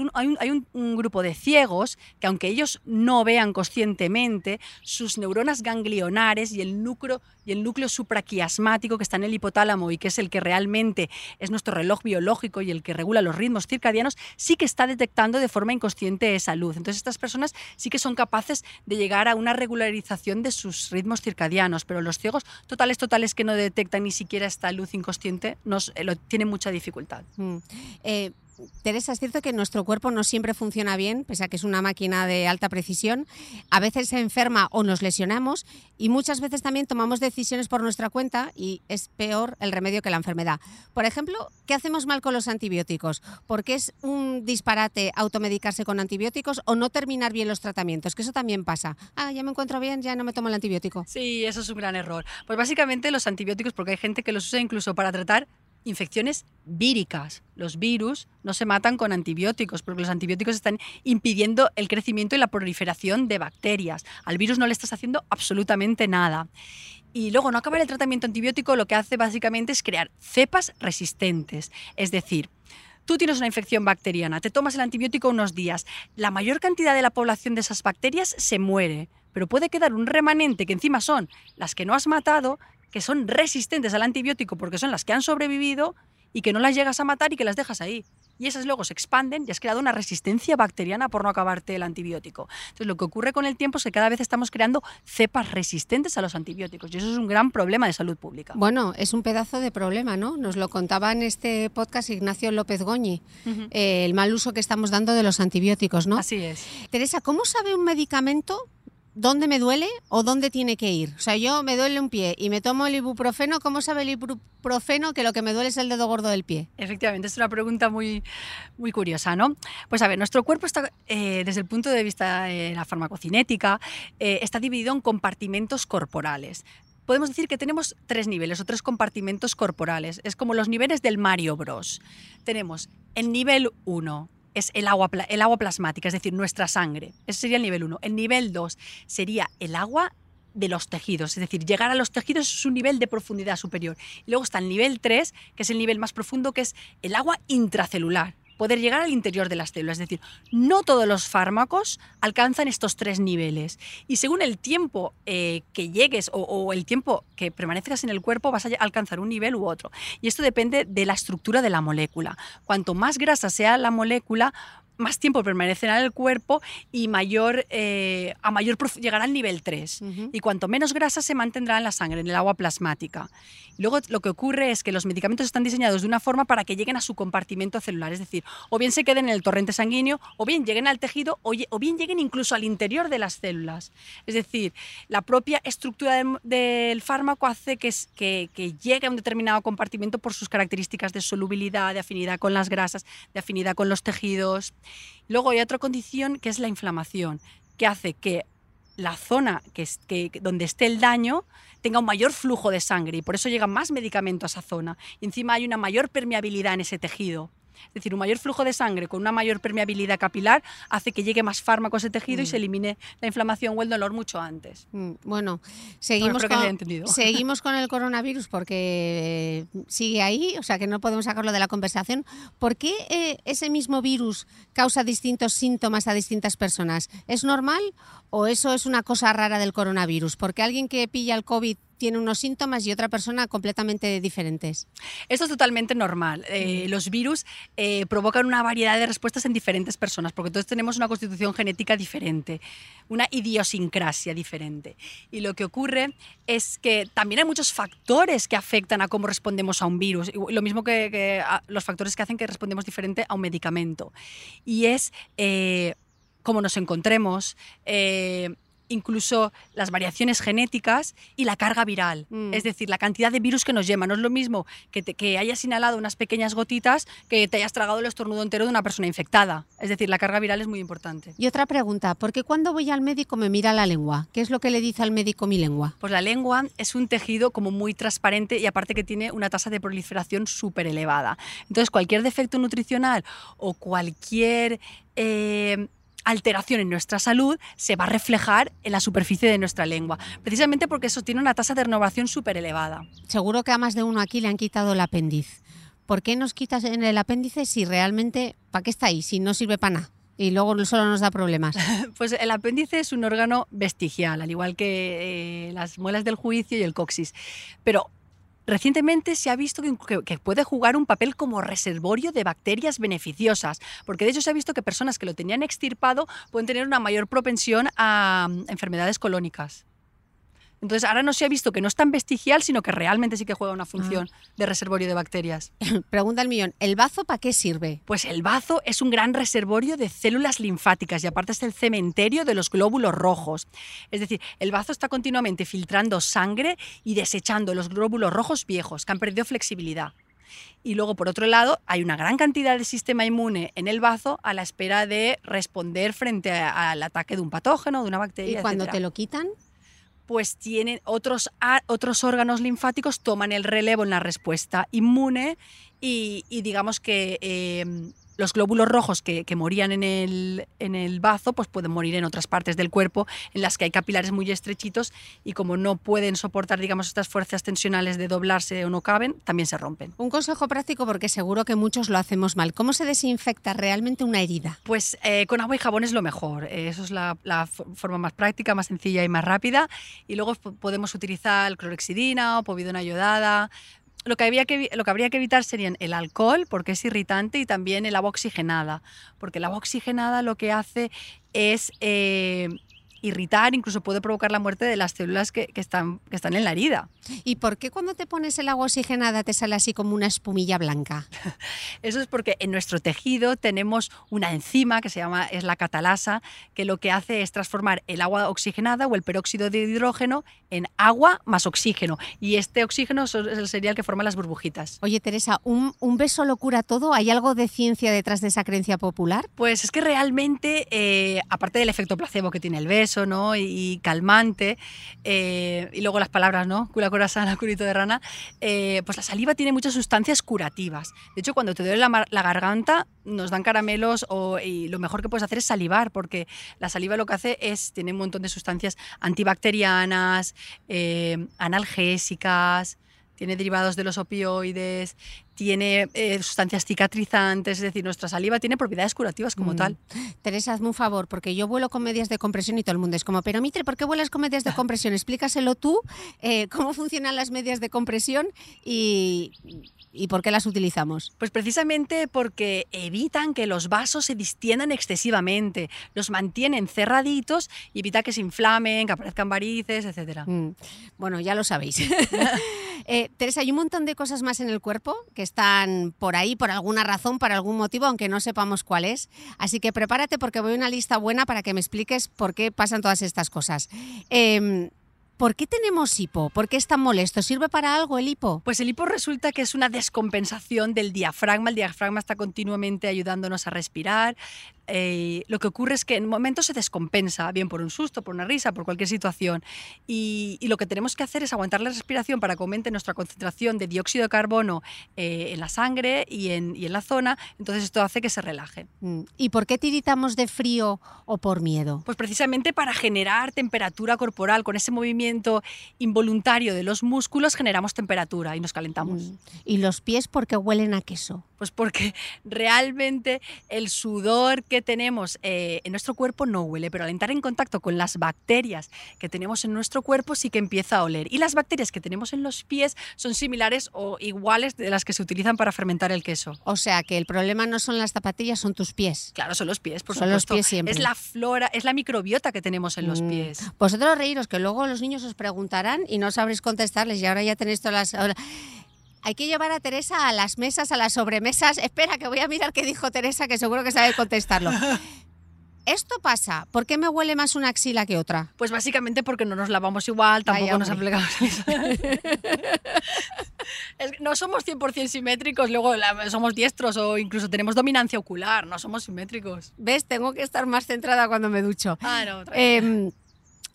un, grupo de ciegos que aunque ellos no vean conscientemente, sus neuronas ganglionares y el núcleo, y el núcleo supraquiasmático que está en el hipotálamo y que es el que realmente es nuestro reloj biológico y el que regula los ritmos circadianos, sí que está detectando de forma inconsciente esa luz. Entonces estas personas sí que son capaces de llegar a una regularización de sus ritmos circadianos, pero los ciegos totales, totales que no detectan ni siquiera esta luz inconsciente, eh, lo, tienen mucha dificultad. Mm. Eh, Teresa, es cierto que nuestro cuerpo no siempre funciona bien, pese a que es una máquina de alta precisión. A veces se enferma o nos lesionamos y muchas veces también tomamos decisiones por nuestra cuenta y es peor el remedio que la enfermedad. Por ejemplo, ¿qué hacemos mal con los antibióticos? ¿Porque es un disparate automedicarse con antibióticos o no terminar bien los tratamientos? Que eso también pasa. Ah, ya me encuentro bien, ya no me tomo el antibiótico. Sí, eso es un gran error. Pues básicamente los antibióticos, porque hay gente que los usa incluso para tratar infecciones víricas. Los virus no se matan con antibióticos porque los antibióticos están impidiendo el crecimiento y la proliferación de bacterias. Al virus no le estás haciendo absolutamente nada. Y luego no acabar el tratamiento antibiótico lo que hace básicamente es crear cepas resistentes. Es decir, tú tienes una infección bacteriana, te tomas el antibiótico unos días, la mayor cantidad de la población de esas bacterias se muere, pero puede quedar un remanente que encima son las que no has matado, que son resistentes al antibiótico porque son las que han sobrevivido y que no las llegas a matar y que las dejas ahí. Y esas luego se expanden y has creado una resistencia bacteriana por no acabarte el antibiótico. Entonces lo que ocurre con el tiempo es que cada vez estamos creando cepas resistentes a los antibióticos y eso es un gran problema de salud pública. Bueno, es un pedazo de problema, ¿no? Nos lo contaba en este podcast Ignacio López Goñi, eh, el mal uso que estamos dando de los antibióticos, ¿no? Así es. Teresa, ¿cómo sabe un medicamento dónde me duele o dónde tiene que ir. O sea, yo me duele un pie y me tomo el ibuprofeno, ¿cómo sabe el ibuprofeno que lo que me duele es el dedo gordo del pie? Efectivamente, es una pregunta muy, muy curiosa, ¿no? Pues a ver, nuestro cuerpo está, eh, desde el punto de vista de la farmacocinética, eh, está dividido en compartimentos corporales podemos decir que tenemos tres niveles o tres compartimentos corporales. Es como los niveles del Mario Bros. Tenemos el nivel 1, es el agua, el agua plasmática, es decir, nuestra sangre. Ese sería el nivel 1. El nivel 2 sería el agua de los tejidos, es decir, llegar a los tejidos es un nivel de profundidad superior. Luego está el nivel 3, que es el nivel más profundo, que es el agua intracelular poder llegar al interior de las células. Es decir, no todos los fármacos alcanzan estos tres niveles. Y según el tiempo eh, que llegues o, el tiempo que permanezcas en el cuerpo, vas a alcanzar un nivel u otro. Y esto depende de la estructura de la molécula. Cuanto más grasa sea la molécula, más tiempo permanecerá en el cuerpo y mayor, eh, a mayor llegará al nivel 3. Y cuanto menos grasa se mantendrá en la sangre, en el agua plasmática. luego lo que ocurre es que los medicamentos están diseñados de una forma para que lleguen a su compartimento celular, es decir, o bien se queden en el torrente sanguíneo, o bien lleguen al tejido, o, bien lleguen incluso al interior de las células. Es decir, la propia estructura del, fármaco hace que, que, que llegue a un determinado compartimento por sus características de solubilidad, de afinidad con las grasas, de afinidad con los tejidos. Luego hay otra condición que es la inflamación, que hace que la zona que, donde esté el daño tenga un mayor flujo de sangre y por eso llega más medicamento a esa zona. Y encima hay una mayor permeabilidad en ese tejido. Es decir, un mayor flujo de sangre con una mayor permeabilidad capilar hace que llegue más fármaco a ese tejido y Mm. se elimine la inflamación o el dolor mucho antes. Mm, Bueno, seguimos, con, seguimos con el coronavirus porque eh, sigue ahí, o sea que no podemos sacarlo de la conversación. ¿Por qué eh, ese mismo virus causa distintos síntomas a distintas personas? ¿Es normal o eso es una cosa rara del coronavirus? Porque alguien que pilla el COVID tiene unos síntomas y otra persona completamente diferentes. Esto es totalmente normal. Eh, los virus eh, provocan una variedad de respuestas en diferentes personas, porque todos tenemos una constitución genética diferente, una idiosincrasia diferente. Y lo que ocurre es que también hay muchos factores que afectan a cómo respondemos a un virus, lo mismo que, los factores que hacen que respondemos diferente a un medicamento. Y es eh, cómo nos encontremos. Incluso las variaciones genéticas y la carga viral, Mm. es decir, la cantidad de virus que nos lleva. No es lo mismo que, te- que hayas inhalado unas pequeñas gotitas que te hayas tragado el estornudo entero de una persona infectada. Es decir, la carga viral es muy importante. Y otra pregunta, ¿por qué cuando voy al médico me mira la lengua? ¿Qué es lo que le dice al médico mi lengua? Pues la lengua es un tejido como muy transparente y aparte que tiene una tasa de proliferación súper elevada. Entonces cualquier defecto nutricional o cualquier eh, alteración en nuestra salud se va a reflejar en la superficie de nuestra lengua, precisamente porque eso tiene una tasa de renovación súper elevada. Seguro que a más de uno aquí le han quitado el apéndice. ¿Por qué nos quitas en el apéndice si realmente, ¿para qué está ahí? Si no sirve para nada. Y luego solo nos da problemas. Pues el apéndice es un órgano vestigial, al igual que eh, las muelas del juicio y el coxis. Pero recientemente se ha visto que, puede jugar un papel como reservorio de bacterias beneficiosas, porque de hecho se ha visto que personas que lo tenían extirpado pueden tener una mayor propensión a mm, enfermedades colónicas. Entonces ahora no se ha visto que no es tan vestigial, sino que realmente sí que juega una función de reservorio de bacterias. Pregunta el millón, ¿el bazo para qué sirve? Pues el bazo es un gran reservorio de células linfáticas y aparte es el cementerio de los glóbulos rojos. Es decir, el bazo está continuamente filtrando sangre y desechando los glóbulos rojos viejos que han perdido flexibilidad. Y luego, por otro lado, hay una gran cantidad de sistema inmune en el bazo a la espera de responder frente a- al ataque de un patógeno, de una Y bacteria. cuando etcétera te lo quitan, pues tienen otros, otros órganos linfáticos toman el relevo en la respuesta inmune y, digamos que eh, los glóbulos rojos que, que morían en el, en el bazo pues pueden morir en otras partes del cuerpo en las que hay capilares muy estrechitos y como no pueden soportar digamos estas fuerzas tensionales de doblarse o no caben, también se rompen. un consejo práctico porque seguro que muchos lo hacemos mal. ¿Cómo se desinfecta realmente una herida? Pues eh, con agua y jabón es lo mejor. Eh, eso es la, la fo- forma más práctica, más sencilla y más rápida. Y luego po- podemos utilizar clorexidina o povidona iodada. Lo que, había que, lo que habría que evitar serían el alcohol, porque es irritante, y también el agua oxigenada, porque el agua oxigenada lo que hace es eh, irritar, incluso puede provocar la muerte de las células que, que están, que están en la herida. ¿Y por qué cuando te pones el agua oxigenada te sale así como una espumilla blanca? Eso es porque en nuestro tejido tenemos una enzima que se llama es la catalasa, que lo que hace es transformar el agua oxigenada o el peróxido de hidrógeno en agua más oxígeno. Y este oxígeno es el que forma las burbujitas. Oye, Teresa, ¿un, un beso lo cura todo? ¿Hay algo de ciencia detrás de esa creencia popular? Pues es que realmente, eh, aparte del efecto placebo que tiene el beso, Y, calmante, eh, y luego las palabras, ¿no? Cura corazana, curito de rana, eh, pues la saliva tiene muchas sustancias curativas. De hecho, cuando te duele la garganta, nos dan caramelos o, y lo mejor que puedes hacer es salivar, porque la saliva lo que hace es, tiene un montón de sustancias antibacterianas, eh, analgésicas, tiene derivados de los opioides, tiene eh, sustancias cicatrizantes, es decir, nuestra saliva tiene propiedades curativas como Mm. tal. Teresa, hazme un favor, porque yo vuelo con medias de compresión y todo el mundo es como, pero Mitre, ¿por qué vuelas con medias de compresión? Explícaselo tú, eh, cómo funcionan las medias de compresión y, y por qué las utilizamos. Pues precisamente porque evitan que los vasos se distiendan excesivamente, los mantienen cerraditos y evita que se inflamen, que aparezcan varices, etc. Mm, Bueno, ya lo sabéis. Eh, Teresa, hay un montón de cosas más en el cuerpo que están por ahí por alguna razón, por algún motivo, aunque no sepamos cuál es. Así que prepárate porque voy a una lista buena para que me expliques por qué pasan todas estas cosas. Em, ¿Por qué tenemos hipo? ¿Por qué es tan molesto? ¿Sirve para algo el hipo? Pues el hipo resulta que es una descompensación del diafragma. El diafragma está continuamente ayudándonos a respirar. Eh, lo que ocurre es que en momentos se descompensa, bien por un susto, por una risa, por cualquier situación. Y, y lo que tenemos que hacer es aguantar la respiración para que aumente nuestra concentración de dióxido de carbono eh, en la sangre y en, y en la zona. Entonces esto hace que se relaje. Mm. ¿Y por qué tiritamos de frío o por miedo? Pues precisamente para generar temperatura corporal, con ese movimiento involuntario de los músculos generamos temperatura y nos calentamos. Mm. ¿Y los pies por qué huelen a queso? Pues porque realmente el sudor que tenemos eh, en nuestro cuerpo no huele, pero al entrar en contacto con las bacterias que tenemos en nuestro cuerpo sí que empieza a oler. Y las bacterias que tenemos en los pies son similares o iguales de las que se utilizan para fermentar el queso. O sea que el problema no son las zapatillas, son tus pies. Claro, son los pies, por Son los supuesto. pies siempre. Es la flora, es la microbiota que tenemos en los Mm. pies. Vosotros reíros, que luego los niños os preguntarán y no sabréis contestarles y ahora ya tenéis todas las... Hay que llevar a Teresa a las mesas, a las sobremesas. Espera, que voy a mirar qué dijo Teresa, que seguro que sabe contestarlo. Esto pasa, ¿por qué me huele más una axila que otra? Pues básicamente porque no nos lavamos igual, tampoco Vaya nos aplicamos. No somos 100% simétricos, luego somos diestros o incluso tenemos dominancia ocular, no somos simétricos. ¿Ves? Tengo que estar más centrada cuando me ducho. Ah, no. Eh,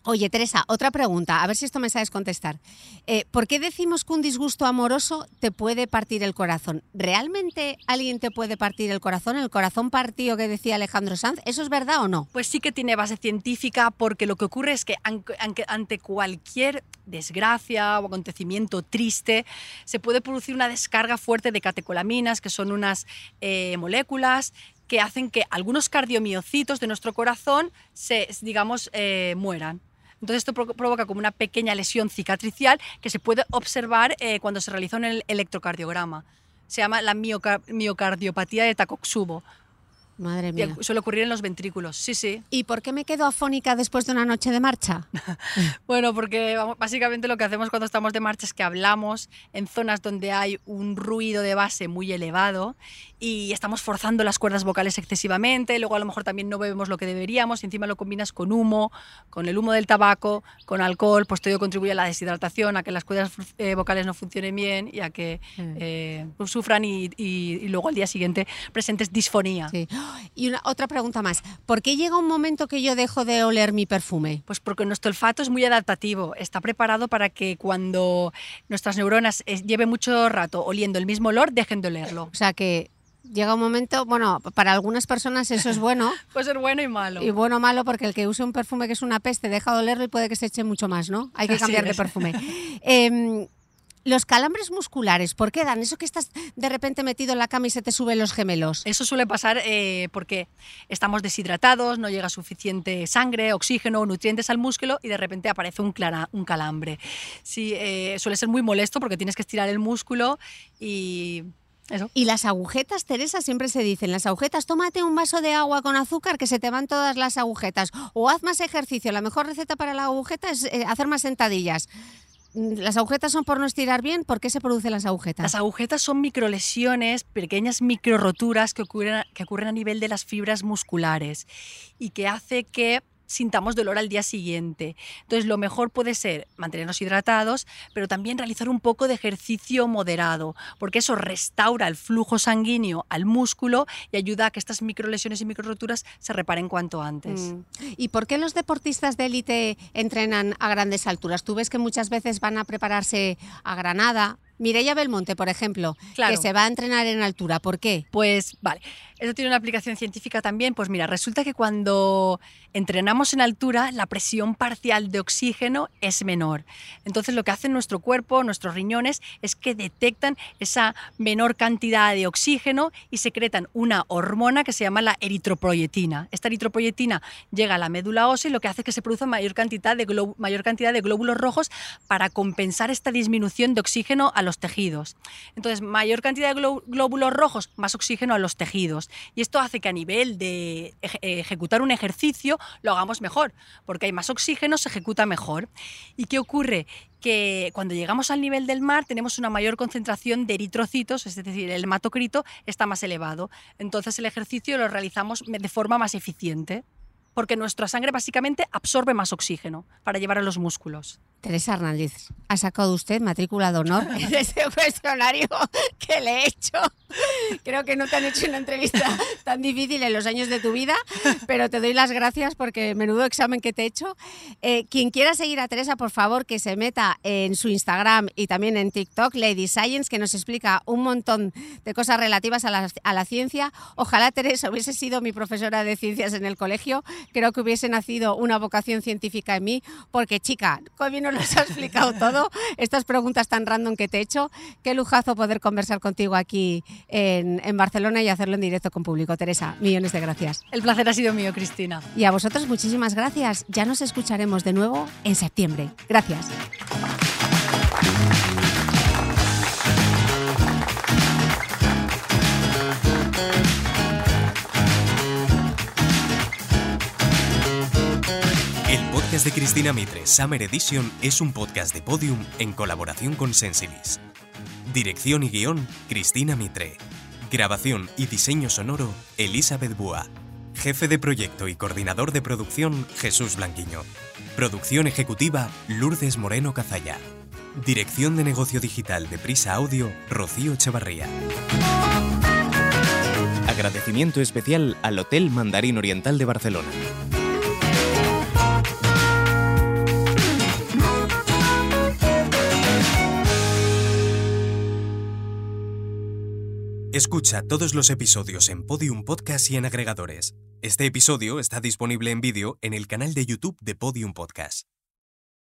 oye, Teresa, otra pregunta, a ver si esto me sabes contestar. Eh, ¿Por qué decimos que un disgusto amoroso te puede partir el corazón? ¿Realmente alguien te puede partir el corazón? ¿El corazón partido que decía Alejandro Sanz? ¿Eso es verdad o no? Pues sí que tiene base científica porque lo que ocurre es que ante cualquier desgracia o acontecimiento triste se puede producir una descarga fuerte de catecolaminas, que son unas eh, moléculas que hacen que algunos cardiomiocitos de nuestro corazón se, digamos, eh, mueran. Entonces esto pro- provoca como una pequeña lesión cicatricial que se puede observar eh, cuando se realiza un el- electrocardiograma. Se llama la miocar- miocardiopatía de Takotsubo. Madre mía. Suele ocurrir en los ventrículos. Sí, sí. ¿Y por qué me quedo afónica después de una noche de marcha? Bueno, porque básicamente lo que hacemos cuando estamos de marcha es que hablamos en zonas donde hay un ruido de base muy elevado y estamos forzando las cuerdas vocales excesivamente, luego a lo mejor también no bebemos lo que deberíamos y encima lo combinas con humo, con el humo del tabaco, con alcohol, pues todo contribuye a la deshidratación, a que las cuerdas eh, vocales no funcionen bien y a que eh, sufran y, y- y luego al día siguiente presentes disfonía. Sí. Y una, otra pregunta más. ¿Por qué llega un momento que yo dejo de oler mi perfume? Pues porque nuestro olfato es muy adaptativo, está preparado para que cuando nuestras neuronas eh, lleven mucho rato oliendo el mismo olor, dejen de olerlo. O sea que llega un momento, bueno, para algunas personas eso es bueno. Puede ser bueno y malo. Y bueno o malo, porque el que use un perfume que es una peste deja de olerlo y puede que se eche mucho más, ¿no? Hay que Así cambiar de perfume. Em, los calambres musculares, ¿por qué dan? Eso que estás de repente metido en la cama y se te suben los gemelos. Eso suele pasar eh, porque estamos deshidratados, no llega suficiente sangre, oxígeno, nutrientes al músculo y de repente aparece un, clara- un calambre. Sí, eh, suele ser muy molesto porque tienes que estirar el músculo y eso. Y las agujetas, Teresa, siempre se dicen, las agujetas, tómate un vaso de agua con azúcar que se te van todas las agujetas. O haz más ejercicio. La mejor receta para la agujeta es eh, hacer más sentadillas. Las agujetas son por no estirar bien. ¿Por qué se producen las agujetas? Las agujetas son microlesiones, pequeñas microroturas que ocurren, que ocurren a nivel de las fibras musculares y que hace que sintamos dolor al día siguiente. Entonces, lo mejor puede ser mantenernos hidratados, pero también realizar un poco de ejercicio moderado, porque eso restaura el flujo sanguíneo al músculo y ayuda a que estas microlesiones y microroturas se reparen cuanto antes. Mm. ¿Y por qué los deportistas de élite entrenan a grandes alturas? Tú ves que muchas veces van a prepararse a Granada. Mireia Belmonte, por ejemplo, Claro. que se va a entrenar en altura. ¿Por qué? Pues vale, eso tiene una aplicación científica también. Pues mira, resulta que cuando entrenamos en altura, la presión parcial de oxígeno es menor. Entonces lo que hace nuestro cuerpo, nuestros riñones, es que detectan esa menor cantidad de oxígeno y secretan una hormona que se llama la eritropoyetina. Esta eritropoyetina llega a la médula ósea y lo que hace es que se produzca mayor cantidad de, mayor cantidad de glóbulos rojos para compensar esta disminución de oxígeno a los tejidos. Entonces, mayor cantidad de gló- glóbulos rojos, más oxígeno a los tejidos. Y esto hace que a nivel de eje- ejecutar un ejercicio lo hagamos mejor, porque hay más oxígeno, se ejecuta mejor. ¿Y qué ocurre? Que cuando llegamos al nivel del mar tenemos una mayor concentración de eritrocitos, es decir, el hematocrito está más elevado. Entonces el ejercicio lo realizamos de forma más eficiente, porque nuestra sangre básicamente absorbe más oxígeno para llevar a los músculos. Teresa Hernández, ha sacado usted matrícula de honor en ese cuestionario que le he hecho. Creo que no te han hecho una entrevista tan difícil en los años de tu vida, pero te doy las gracias porque menudo examen que te he hecho. Eh, quien quiera seguir a Teresa, por favor, que se meta en su Instagram y también en TikTok, Lady Science, que nos explica un montón de cosas relativas a la, a la ciencia. Ojalá Teresa hubiese sido mi profesora de ciencias en el colegio. Creo que hubiese nacido una vocación científica en mí, porque chica, bien nos lo ha explicado todo, estas preguntas tan random que te he hecho. Qué lujazo poder conversar contigo aquí en, en Barcelona y hacerlo en directo con público. Teresa, millones de gracias. El placer ha sido mío, Cristina. Y a vosotros muchísimas gracias. Ya nos escucharemos de nuevo en septiembre. Gracias. De Cristina Mitre, Summer Edition, es un podcast de Podium en colaboración con Sensilis. Dirección y guion, Cristina Mitre. Grabación y diseño sonoro, Elizabeth Bua. Jefe de proyecto y coordinador de producción, Jesús Blanquiño. Producción ejecutiva, Lourdes Moreno Cazalla. Dirección de negocio digital de Prisa Audio, Rocío Echevarría. Agradecimiento especial al Hotel Mandarín Oriental de Barcelona. Escucha todos los episodios en Podium Podcast y en agregadores. Este episodio está disponible en vídeo en el canal de YouTube de Podium Podcast.